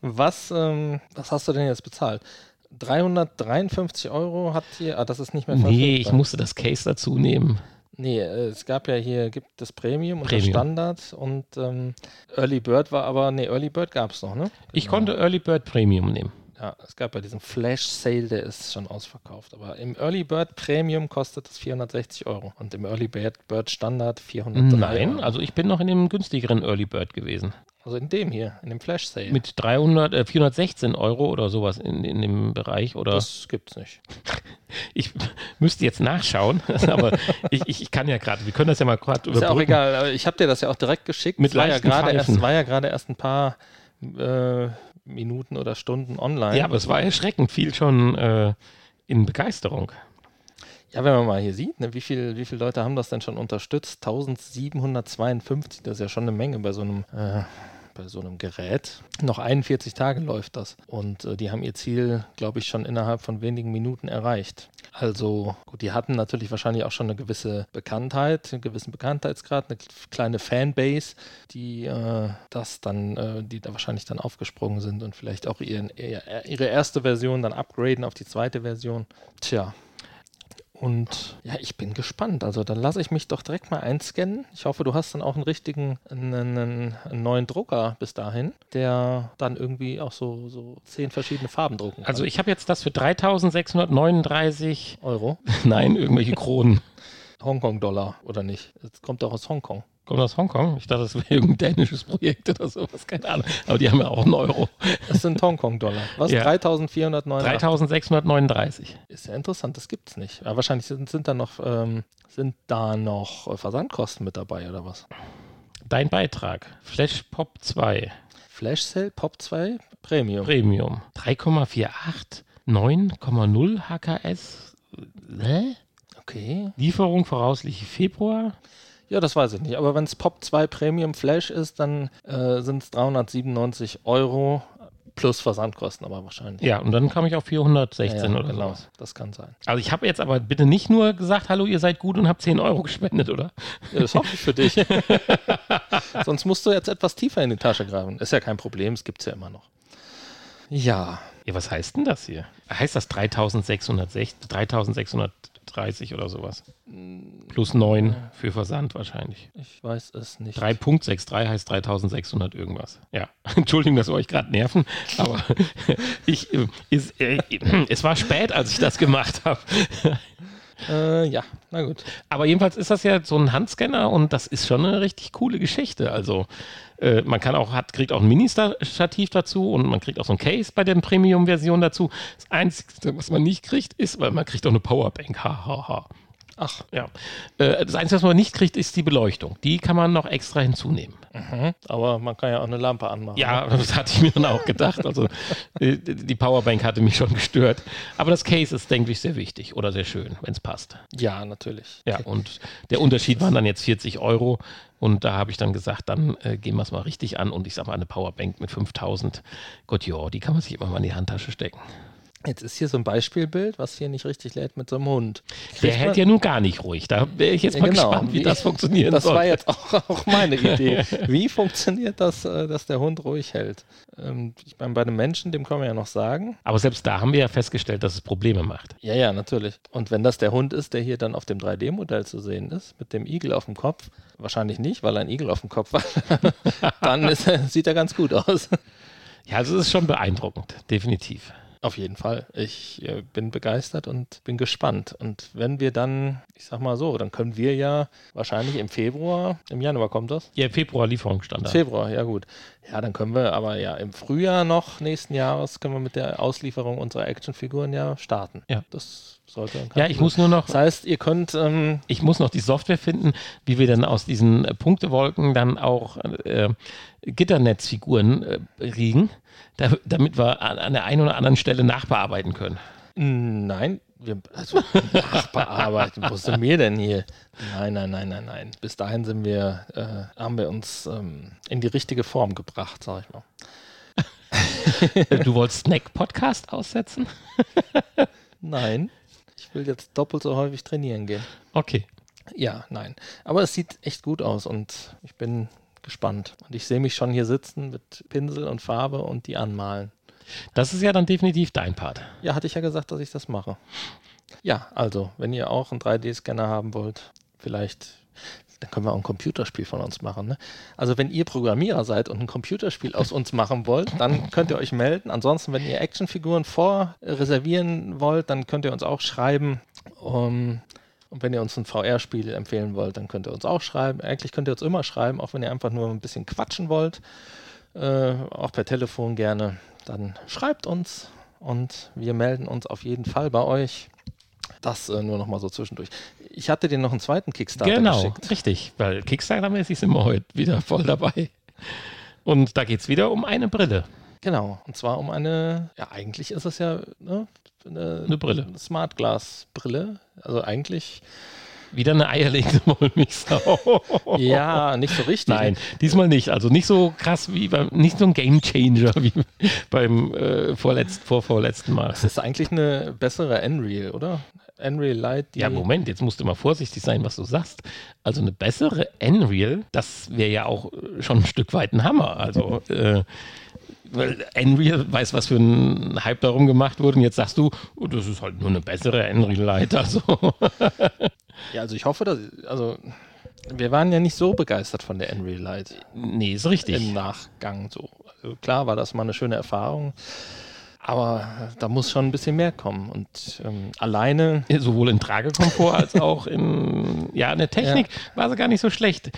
C: Was, ähm, was hast du denn jetzt bezahlt? 353 Euro hat hier, ah, das ist nicht mehr
B: Nee, ich
C: verfügbar.
B: musste das Case dazu nehmen.
C: Nee, äh, es gab ja hier, gibt das Premium und
B: Premium.
C: das Standard und ähm, Early Bird war aber, nee, Early Bird gab es noch, ne?
B: Ich
C: Genau.
B: konnte Early Bird Premium nehmen.
C: Ja, es gab ja diesen Flash Sale, der ist schon ausverkauft. Aber im Early Bird Premium kostet es 460 Euro und im Early Bird, Bird Standard 403
B: Nein, also ich bin noch in dem günstigeren Early Bird gewesen.
C: Also in dem hier, in dem Flash Sale.
B: Mit 300, äh, 416 Euro oder sowas in, in dem Bereich. Oder
C: das gibt's nicht.
B: ich müsste jetzt nachschauen, aber ich, ich, kann ja gerade, wir können das ja mal gerade
C: Ist ja auch egal, ich habe dir das ja auch direkt geschickt.
B: Mit
C: Es war ja gerade erst,
B: Pfeifen.
C: war ja gerade erst ein paar äh, Minuten oder Stunden online.
B: Ja, aber es war erschreckend viel schon äh, in Begeisterung.
C: Ja, wenn man mal hier sieht, ne, wie, viel, wie viele Leute haben das denn schon unterstützt? 1752, das ist ja schon eine Menge bei so einem, äh, bei so einem Gerät. Noch 41 Tage läuft das. Und äh, die haben ihr Ziel, glaube ich, schon innerhalb von wenigen Minuten erreicht. Also, gut, die hatten natürlich wahrscheinlich auch schon eine gewisse Bekanntheit, einen gewissen Bekanntheitsgrad, eine kleine Fanbase, die äh, das dann, äh, die da wahrscheinlich dann aufgesprungen sind und vielleicht auch ihren, ihr, ihre erste Version dann upgraden auf die zweite Version. Tja, und ja, ich bin gespannt. Also dann lasse ich mich doch direkt mal einscannen. Ich hoffe, du hast dann auch einen richtigen, einen, einen, neuen Drucker bis dahin, der dann irgendwie auch so, so zehn verschiedene Farben drucken kann.
B: Also ich habe jetzt das für 3639,
C: Euro,
B: nein, irgendwelche Kronen.
C: Hongkong-Dollar oder nicht? Das kommt doch aus Hongkong.
B: Kommt aus Hongkong? Ich dachte, das wäre irgendein dänisches Projekt oder sowas, keine Ahnung. Aber die haben ja auch einen Euro.
C: Das sind Hongkong-Dollar. Was?
B: Ja.
C: 3489?
B: 3639.
C: Ist ja interessant, das gibt's nicht. Aber wahrscheinlich sind, sind da noch, ähm, sind da noch äh, Versandkosten mit dabei oder was?
B: Dein Beitrag. Flash Pop 2
C: Flash Sale Pop 2 Premium.
B: Premium. 3,48, 9,0 HKS. Hä?
C: Okay.
B: Lieferung voraussichtlich Februar.
C: Ja, das weiß ich nicht. Aber wenn es Pop 2 Premium Flash ist, dann äh, sind es 397 Euro plus Versandkosten, aber wahrscheinlich.
B: Ja, und dann kam ich auf 416
C: Ja, ja,
B: oder
C: genau.
B: sowas.
C: Das kann sein.
B: Also ich habe jetzt aber bitte nicht nur gesagt, hallo, ihr seid gut und habt 10 Euro gespendet, oder?
C: Ja, das hoffe ich für dich. Sonst musst du jetzt etwas tiefer in die Tasche greifen. Ist ja kein Problem, es gibt es ja immer noch. Ja,
B: Ja, was heißt denn das hier? Heißt das 3660, 3630 oder sowas? Plus 9 für Versand wahrscheinlich.
C: ich weiß es nicht.
B: 3.63 heißt 3600 irgendwas. Ja, Entschuldigung, dass wir euch gerade nerven, aber ich, äh, ist, äh, es war spät, als ich das gemacht habe.
C: Äh, ja, na gut.
B: Aber jedenfalls ist das ja so ein Handscanner und das ist schon eine richtig coole Geschichte. Also äh, man kann auch, hat, kriegt auch ein Mini-Stativ dazu und man kriegt auch so ein Case bei der Premium-Version dazu. Das Einzige, was man nicht kriegt, ist, weil man kriegt auch eine Powerbank. Ha, ha, ha.
C: Ach,
B: Ja. Äh, das Einzige, was man nicht kriegt, ist die Beleuchtung. Die kann man noch extra hinzunehmen.
C: Mhm. aber man kann ja auch eine Lampe anmachen.
B: Ja, das hatte ich mir dann auch gedacht. Also die Powerbank hatte mich schon gestört. Aber das Case ist, denke ich, sehr wichtig oder sehr schön, wenn es passt.
C: Ja, natürlich.
B: Ja, und der Unterschied waren dann jetzt 40 Euro. Und da habe ich dann gesagt, dann äh, gehen wir es mal richtig an. Und ich sage mal, eine Powerbank mit 5000, Gott ja, die kann man sich immer mal in die Handtasche stecken.
C: Jetzt ist hier so ein Beispielbild, was hier nicht richtig lädt mit so einem Hund.
B: Der
C: Kriegt
B: hält
C: man-
B: ja nun gar nicht ruhig. Da wäre ich jetzt mal
C: genau.
B: gespannt, wie,
C: Wie-
B: das funktionieren
C: Das
B: soll.
C: war jetzt auch, auch meine Idee. Wie funktioniert das, äh, dass der Hund ruhig hält? Ähm, Ich meine, bei einem Menschen, dem kann man ja noch sagen.
B: Aber selbst da haben wir ja festgestellt, dass es Probleme macht.
C: Ja, ja, natürlich. Und wenn das der Hund ist, der hier dann auf dem 3D-Modell zu sehen ist, mit dem Igel auf dem Kopf, wahrscheinlich nicht, weil er ein Igel auf dem Kopf hat, dann ist, sieht er ganz gut aus.
B: Ja, also es ist schon beeindruckend, definitiv.
C: Auf jeden Fall. Ich äh, bin begeistert und bin gespannt. Und wenn wir dann, ich sag mal so, dann können wir ja wahrscheinlich im Februar, im Januar kommt das?
B: Ja, Februar Lieferungsstandard.
C: Februar, ja gut. Ja, dann können wir aber ja im Frühjahr noch nächsten Jahres können wir mit der Auslieferung unserer Actionfiguren ja starten.
B: Ja.
C: Das sollte. dann
B: Ja, ich muss nur noch
C: Das heißt, ihr könnt, ähm,
B: ich muss noch die Software finden, wie wir dann aus diesen äh, Punktewolken dann auch äh, Gitternetzfiguren äh, kriegen, damit wir an, der einen oder anderen Stelle nachbearbeiten können.
C: Nein, wir, also nachbearbeiten. Wo sind wir denn hier? Nein, nein, nein, nein, nein. Bis dahin sind wir, äh, haben wir uns ähm, in die richtige Form gebracht, sag ich mal.
B: du wolltest Snack-Podcast aussetzen?
C: nein. Ich will jetzt doppelt so häufig trainieren gehen.
B: Okay.
C: Ja, nein. Aber es sieht echt gut aus und ich bin gespannt. Und ich sehe mich schon hier sitzen mit Pinsel und Farbe und die anmalen.
B: Das ist ja dann definitiv dein Part.
C: Ja, hatte ich ja gesagt, dass ich das mache. Ja, also, wenn ihr auch einen 3D-Scanner haben wollt, vielleicht, dann können wir auch ein Computerspiel von uns machen. Ne? Also, wenn ihr Programmierer seid und ein Computerspiel aus uns machen wollt, dann könnt ihr euch melden. Ansonsten, wenn ihr Actionfiguren vorreservieren wollt, dann könnt ihr uns auch schreiben. Um, und wenn ihr uns ein VR-Spiel empfehlen wollt, dann könnt ihr uns auch schreiben. Eigentlich könnt ihr uns immer schreiben, auch wenn ihr einfach nur ein bisschen quatschen wollt. Äh, auch per Telefon gerne dann schreibt uns und wir melden uns auf jeden Fall bei euch. Das äh, nur noch mal so zwischendurch. Ich hatte dir noch einen zweiten Kickstarter
B: genau,
C: geschickt.
B: Genau, richtig, weil Kickstarter-mäßig sind wir heute wieder voll dabei. Und da geht es wieder um eine Brille.
C: Genau, und zwar um eine, ja, eigentlich ist es ja ne,
B: eine, eine Brille.
C: Smart Glass Brille. Also eigentlich
B: wieder eine eierlegende Wollmilchsau.
C: ja, nicht so richtig.
B: Nein, diesmal nicht. Also nicht so krass wie beim, nicht so ein Gamechanger wie beim äh, vorletzt, vorvorletzten Mal.
C: Das ist eigentlich eine bessere Unreal, oder? Unreal Light.
B: ja, Moment, jetzt musst du mal vorsichtig sein, was du sagst. Also eine bessere Unreal, das wäre ja auch schon ein Stück weit ein Hammer. Also äh, weil Unreal weiß, was für ein Hype darum gemacht wurde. Und jetzt sagst du, oh, das ist halt nur eine bessere Unreal Light. Also.
C: Ja, also ich hoffe, dass, also wir waren ja nicht so begeistert von der Unreal Light.
B: Nee, ist richtig.
C: Im Nachgang so. Also klar war das mal eine schöne Erfahrung. Aber da muss schon ein bisschen mehr kommen. Und ähm, alleine.
B: Sowohl in Tragekomfort als auch in. Ja, in der Technik ja. war sie gar nicht so schlecht.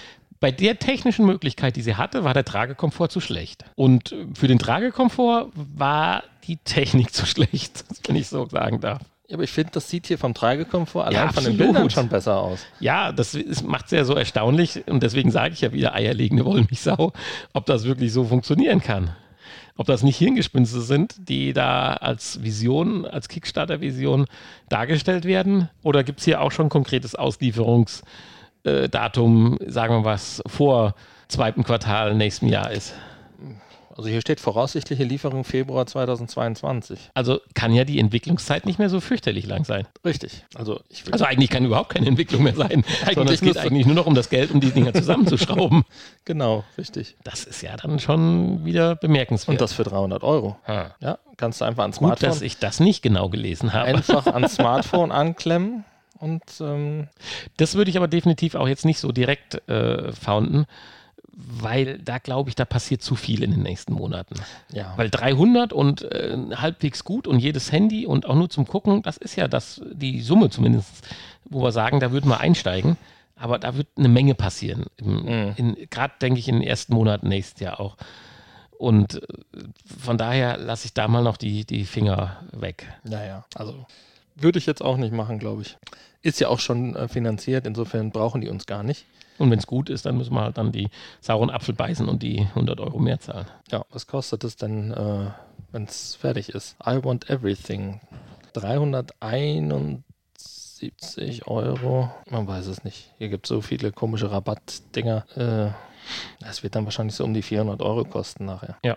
B: Bei der technischen Möglichkeit, die sie hatte, war der Tragekomfort zu schlecht. Und für den Tragekomfort war die Technik zu schlecht, wenn ich so sagen darf.
C: Ja, aber ich finde, das sieht hier vom Tragekomfort allein ja, von den Bildern schon besser aus.
B: Ja, das macht es ja so erstaunlich und deswegen sage ich ja wieder eierlegende Wollmilchsau, ob das wirklich so funktionieren kann. Ob das nicht Hirngespinste sind, die da als Vision, als Kickstarter-Vision dargestellt werden oder gibt es hier auch schon konkretes Auslieferungsdatum, sagen wir was, vor zweiten Quartal nächsten Jahr ist?
C: Also hier steht voraussichtliche Lieferung Februar 2022.
B: Also kann ja die Entwicklungszeit nicht mehr so fürchterlich lang sein.
C: Richtig.
B: Also, also eigentlich kann überhaupt keine Entwicklung mehr sein. sondern es geht eigentlich nur noch um das Geld, um die Dinger zusammenzuschrauben.
C: genau, richtig.
B: Das ist ja dann schon wieder bemerkenswert.
C: Und das für 300 Euro. Ha. Ja, kannst du einfach ans
B: Smartphone. Gut, dass ich das nicht genau gelesen habe.
C: Einfach ans Smartphone anklemmen. Und ähm
B: das würde ich aber definitiv auch jetzt nicht so direkt äh, founden, weil da glaube ich, da passiert zu viel in den nächsten Monaten. Ja. Weil 300 und äh, halbwegs gut und jedes Handy und auch nur zum Gucken, das ist ja das, die Summe zumindest, wo wir sagen, da würden wir einsteigen. Aber da wird eine Menge passieren. Mhm. Gerade denke ich in den ersten Monaten nächstes Jahr auch. Und äh, von daher lasse ich da mal noch die, die Finger weg.
C: Naja, also würde ich jetzt auch nicht machen, glaube ich. Ist ja auch schon äh, finanziert, insofern brauchen die uns gar nicht.
B: Und wenn es gut ist, dann müssen wir halt dann die sauren Apfel beißen und die 100 Euro mehr zahlen.
C: Ja, was kostet es denn, äh, wenn es fertig ist? I want everything. 371 Euro. Man weiß es nicht. Hier gibt es so viele komische Rabattdinger. Äh, das wird dann wahrscheinlich so um die 400 Euro kosten nachher.
B: Ja,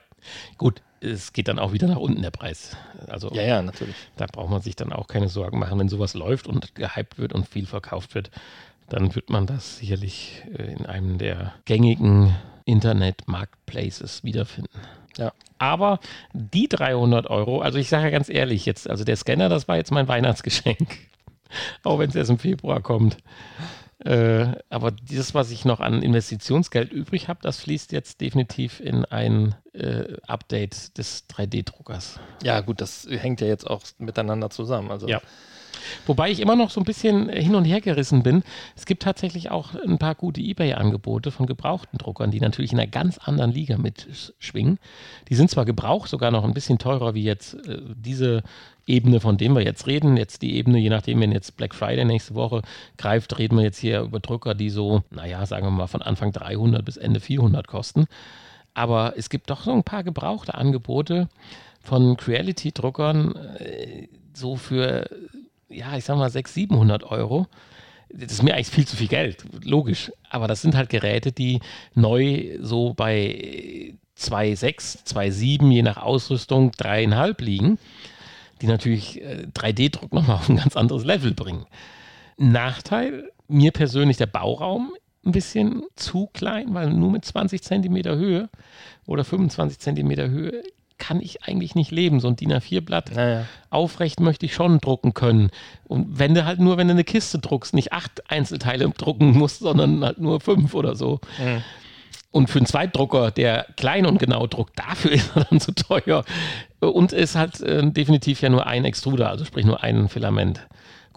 B: gut. Es geht dann auch wieder nach unten der Preis. Also
C: ja, ja, natürlich.
B: Da braucht man sich dann auch keine Sorgen machen, wenn sowas läuft und gehypt wird und viel verkauft wird dann wird man das sicherlich äh, in einem der gängigen Internet-Marketplaces wiederfinden. Ja. Aber die 300 Euro, also ich sage ja ganz ehrlich jetzt, also der Scanner, das war jetzt mein Weihnachtsgeschenk. Auch wenn es erst im Februar kommt. Äh, aber dieses, was ich noch an Investitionsgeld übrig habe, das fließt jetzt definitiv in ein äh, Update des 3D-Druckers.
C: Ja, gut, das hängt ja jetzt auch miteinander zusammen. Also
B: ja. Wobei ich immer noch so ein bisschen hin und her gerissen bin. Es gibt tatsächlich auch ein paar gute Ebay-Angebote von gebrauchten Druckern, die natürlich in einer ganz anderen Liga mitschwingen. Die sind zwar gebraucht, sogar noch ein bisschen teurer wie jetzt äh, diese Ebene, von dem wir jetzt reden. Jetzt die Ebene, je nachdem, wenn jetzt Black Friday nächste Woche greift, reden wir jetzt hier über Drucker, die so, naja, sagen wir mal, von Anfang 300 bis Ende 400 kosten. Aber es gibt doch so ein paar gebrauchte Angebote von Creality-Druckern, äh, so für, ja, ich sag mal 600, 700 Euro. Das ist mir eigentlich viel zu viel Geld, logisch. Aber das sind halt Geräte, die neu so bei 2,6, 2,7, je nach Ausrüstung, 3,5 liegen, die natürlich 3D-Druck nochmal auf ein ganz anderes Level bringen. Nachteil, mir persönlich der Bauraum ein bisschen zu klein, weil nur mit 20 Zentimeter Höhe oder 25 Zentimeter Höhe kann ich eigentlich nicht leben. So ein DIN A4-Blatt
C: Naja.
B: aufrecht möchte ich schon drucken können. Und wenn du halt nur, wenn du eine Kiste druckst, nicht acht Einzelteile drucken musst, sondern halt nur fünf oder so.
C: Mhm.
B: Und für einen Zweitdrucker, der klein und genau druckt, dafür ist er dann zu teuer. Und ist halt äh, definitiv ja nur ein Extruder, also sprich nur ein Filament.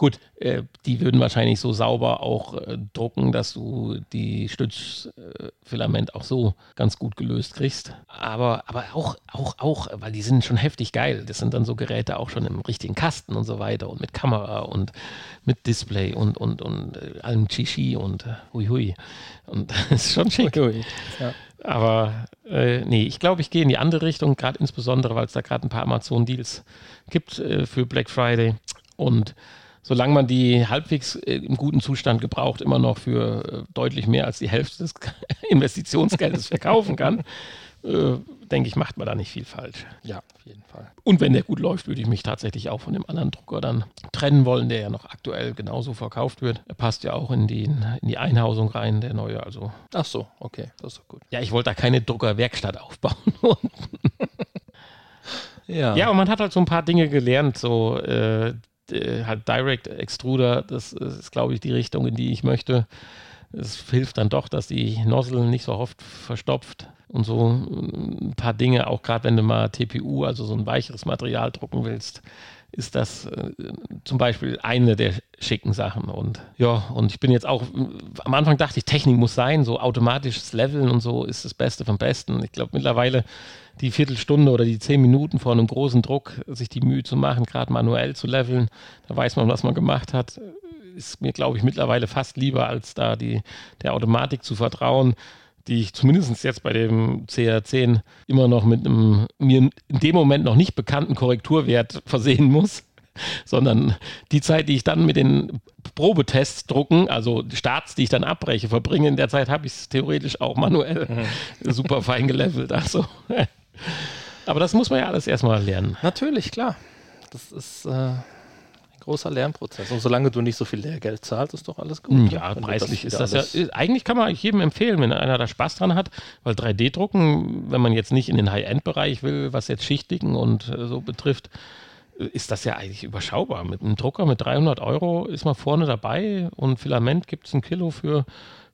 B: Gut, äh, die würden wahrscheinlich so sauber auch äh, drucken, dass du die Stützfilament auch so ganz gut gelöst kriegst. Aber, aber auch, auch, auch, weil die sind schon heftig geil. Das sind dann so Geräte auch schon im richtigen Kasten und so weiter und mit Kamera und mit Display und, und, und äh, allem Chichi und äh, hui hui. Und das ist schon schick.
C: Ui. Ja.
B: Aber äh, nee, ich glaube, ich gehe in die andere Richtung, gerade insbesondere, weil es da gerade ein paar Amazon-Deals gibt äh, für Black Friday. Und solange man die halbwegs äh, im guten Zustand gebraucht immer noch für äh, deutlich mehr als die Hälfte des Investitionsgeldes verkaufen kann, äh, denke ich, macht man da nicht viel falsch.
C: ja, auf jeden Fall.
B: Und wenn der gut läuft, würde ich mich tatsächlich auch von dem anderen Drucker dann trennen wollen, der ja noch aktuell genauso verkauft wird. Er passt ja auch in die, in die Einhausung rein, der neue. Also
C: Ach so, okay, das ist doch gut.
B: ja, ich wollte da keine Druckerwerkstatt aufbauen.
C: Ja.
B: Ja, und man hat halt so ein paar Dinge gelernt, so äh, halt Direct Extruder, das ist, glaube ich, die Richtung, in die ich möchte. Es hilft dann doch, dass die Nozzle nicht so oft verstopft und so ein paar Dinge, auch gerade wenn du mal TPU, also so ein weicheres Material drucken willst, ist das äh, zum Beispiel eine der schicken Sachen. Und ja, und ich bin jetzt auch, am Anfang dachte ich, Technik muss sein, so automatisches Leveln und so ist das Beste vom Besten. Ich glaube mittlerweile die Viertelstunde oder die zehn Minuten vor einem großen Druck, sich die Mühe zu machen, gerade manuell zu leveln, da weiß man, was man gemacht hat, ist mir, glaube ich, mittlerweile fast lieber, als da die, der Automatik zu vertrauen, die ich zumindest jetzt bei dem CR10 immer noch mit einem mir in dem Moment noch nicht bekannten Korrekturwert versehen muss, sondern die Zeit, die ich dann mit den Probetests drucken, also Starts, die ich dann abbreche, verbringe, in der Zeit habe ich es theoretisch auch manuell super fein gelevelt. Also. Aber das muss man ja alles erstmal lernen.
C: Natürlich, klar. Das ist äh, großer Lernprozess. Und solange du nicht so viel Lehrgeld zahlst, ist doch alles gut. ne?
B: Ja, preislich ist
C: wieder
B: das ja. Eigentlich kann man jedem empfehlen, wenn einer da Spaß dran hat, weil 3D-Drucken, wenn man jetzt nicht in den High-End-Bereich will, was jetzt Schichtigen und äh, so betrifft, äh, ist das ja eigentlich überschaubar. Mit einem Drucker mit 300 Euro ist man vorne dabei und Filament gibt es ein Kilo für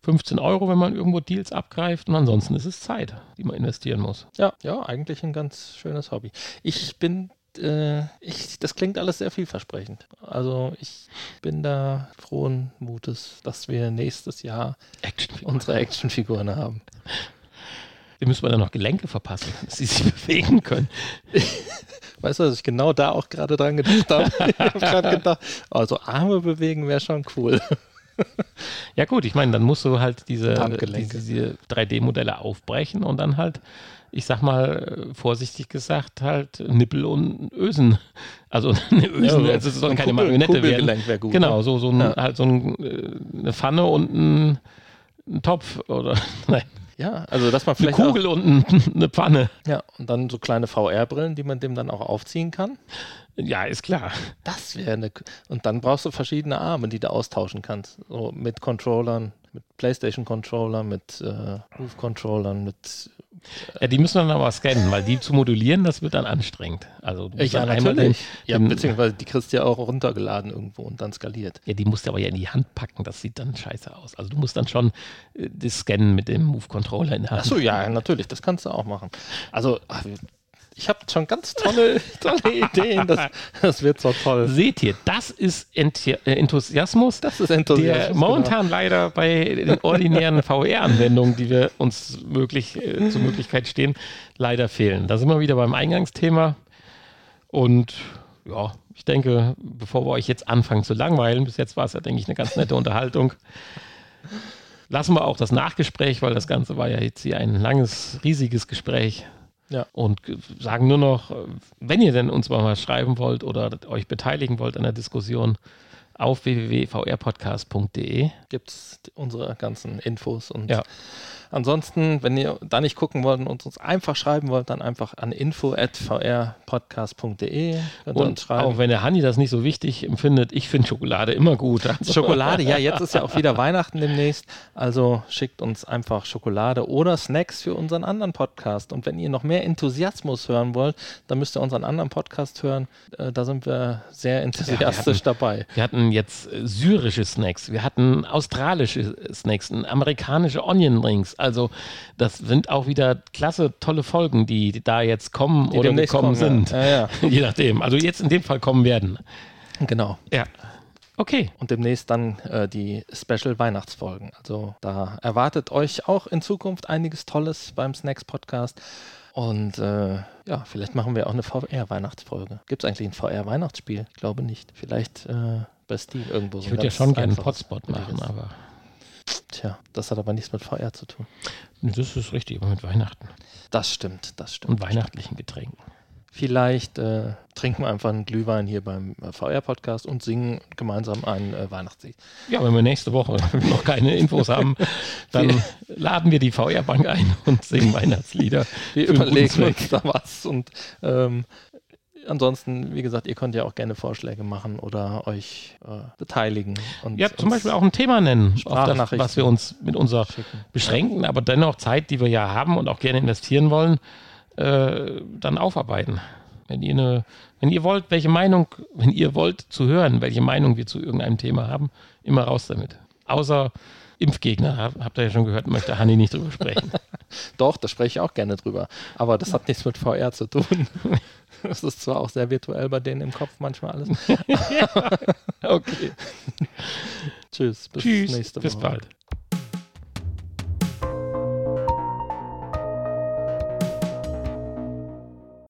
B: 15 Euro, wenn man irgendwo Deals abgreift und ansonsten ist es Zeit, die man investieren muss.
C: Ja, ja, eigentlich ein ganz schönes Hobby. Ich bin, äh, ich, das klingt alles sehr vielversprechend. Also ich bin da frohen Mutes, dass wir nächstes Jahr
B: Action.
C: unsere Actionfiguren haben.
B: Dem müssen wir dann noch Gelenke verpassen, dass sie sich bewegen können.
C: Weißt du, dass ich genau da auch gerade dran gedacht habe? ich habe gerade gedacht, also Arme bewegen wäre schon cool.
B: Ja gut, ich meine, dann musst du halt diese, diese, diese 3D-Modelle aufbrechen und dann halt, ich sag mal, äh, vorsichtig gesagt, halt Nippel und Ösen. Also eine Ösen,
C: Ja,
B: also es soll
C: ein
B: keine
C: Kugel-
B: Marionette werden.
C: Kugelgelenk wär gut,
B: Genau,
C: ne?
B: so, so ein,
C: Ja.
B: halt so ein, äh, eine Pfanne und ein, ein Topf oder nein,
C: Ja, also dass man
B: eine
C: vielleicht
B: Kugel und ein, eine Pfanne.
C: Auch, ja, und dann so kleine VR-Brillen, die man dem dann auch aufziehen kann.
B: Ja, ist klar.
C: Das wäre eine. Und dann brauchst du verschiedene Arme, die du austauschen kannst. So mit Controllern, mit PlayStation-Controllern, mit äh, Move-Controllern, mit.
B: Ja, die müssen wir dann aber scannen, weil die zu modulieren, das wird dann anstrengend. Also du musst dann einmal den-
C: ja, beziehungsweise die kriegst du ja auch runtergeladen irgendwo und dann skaliert.
B: Ja, die musst du aber ja in die Hand packen, das sieht dann scheiße aus. Also du musst dann schon äh, das Scannen mit dem Move-Controller in der Hand.
C: Achso, ja, natürlich, das kannst du auch machen. Also, ach, ich habe schon ganz tolle, tolle Ideen. Das, das wird so toll.
B: Seht ihr, das ist Enthi- äh, Enthusiasmus,
C: Das ist Enthusiasmus.
B: der momentan leider bei den ordinären VR-Anwendungen, die wir uns möglich, äh, zur Möglichkeit stehen, leider fehlen. Da sind wir wieder beim Eingangsthema. Und ja, ich denke, bevor wir euch jetzt anfangen zu langweilen, bis jetzt war es ja, denke ich, eine ganz nette Unterhaltung. Lassen wir auch das Nachgespräch, weil das Ganze war ja jetzt hier ein langes, riesiges Gespräch.
C: Ja.
B: Und sagen nur noch, wenn ihr denn uns mal schreiben wollt oder euch beteiligen wollt an der Diskussion, auf www.vrpodcast.de.
C: Gibt es unsere ganzen Infos und
B: Ja.
C: Ansonsten, wenn ihr da nicht gucken wollt und uns einfach schreiben wollt, dann einfach an info.vrpodcast.de
B: Und
C: schreiben.
B: auch wenn der Hanni das nicht so wichtig empfindet, ich finde Schokolade immer gut. Also,
C: Schokolade, ja, jetzt ist ja auch wieder Weihnachten demnächst. Also schickt uns einfach Schokolade oder Snacks für unseren anderen Podcast. Und wenn ihr noch mehr Enthusiasmus hören wollt, dann müsst ihr unseren anderen Podcast hören. Äh, da sind wir sehr enthusiastisch dabei.
B: Wir hatten jetzt syrische Snacks, wir hatten australische Snacks, amerikanische Onion Rings. Also das sind auch wieder klasse, tolle Folgen, die, die da jetzt kommen
C: Die
B: oder gekommen
C: kommen,
B: sind.
C: Ja, ja,
B: Je nachdem. Also jetzt in dem Fall kommen werden.
C: ja. genau.
B: Ja. Okay.
C: Und demnächst dann äh, die Special Weihnachtsfolgen. Also da erwartet euch auch in Zukunft einiges Tolles beim Snacks Podcast. Und äh, ja, vielleicht machen wir auch eine VR-Weihnachtsfolge. Gibt es eigentlich ein VR-Weihnachtsspiel? Ich glaube nicht. Vielleicht äh, bei Steam irgendwo.
B: Ich würde ja schon gerne einen Potspot machen, aber
C: Tja, das hat aber nichts mit VR zu tun.
B: das ist richtig, aber mit Weihnachten
C: Das stimmt, das stimmt.
B: und weihnachtlichen Getränken.
C: Vielleicht äh, trinken wir einfach einen Glühwein hier beim äh, VR-Podcast und singen gemeinsam ein äh, Weihnachtslied.
B: Ja, wenn wir nächste Woche noch keine Infos haben, dann laden wir die VR-Bank ein und singen Weihnachtslieder.
C: Wir überlegen uns da was und ähm, ansonsten, wie gesagt, ihr könnt ja auch gerne Vorschläge machen oder euch äh, beteiligen. Und
B: Ja, zum Beispiel auch ein Thema nennen, das, was wir uns mit unserer
C: schicken.
B: beschränkten, aber dennoch Zeit, die wir ja haben und auch gerne investieren wollen, äh, dann aufarbeiten. Wenn ihr, eine, wenn ihr wollt, welche Meinung, wenn ihr wollt zu hören, welche Meinung wir zu irgendeinem Thema haben, immer raus damit. Außer Impfgegner, hab- habt ihr ja schon gehört, möchte Hanni nicht drüber sprechen.
C: Doch, da spreche ich auch gerne drüber. Aber das hat nichts mit VR zu tun. Das ist zwar auch sehr virtuell bei denen im Kopf manchmal alles.
B: okay.
C: Tschüss, bis
B: Tschüss,
C: nächste
B: bis
C: Woche.
B: bald.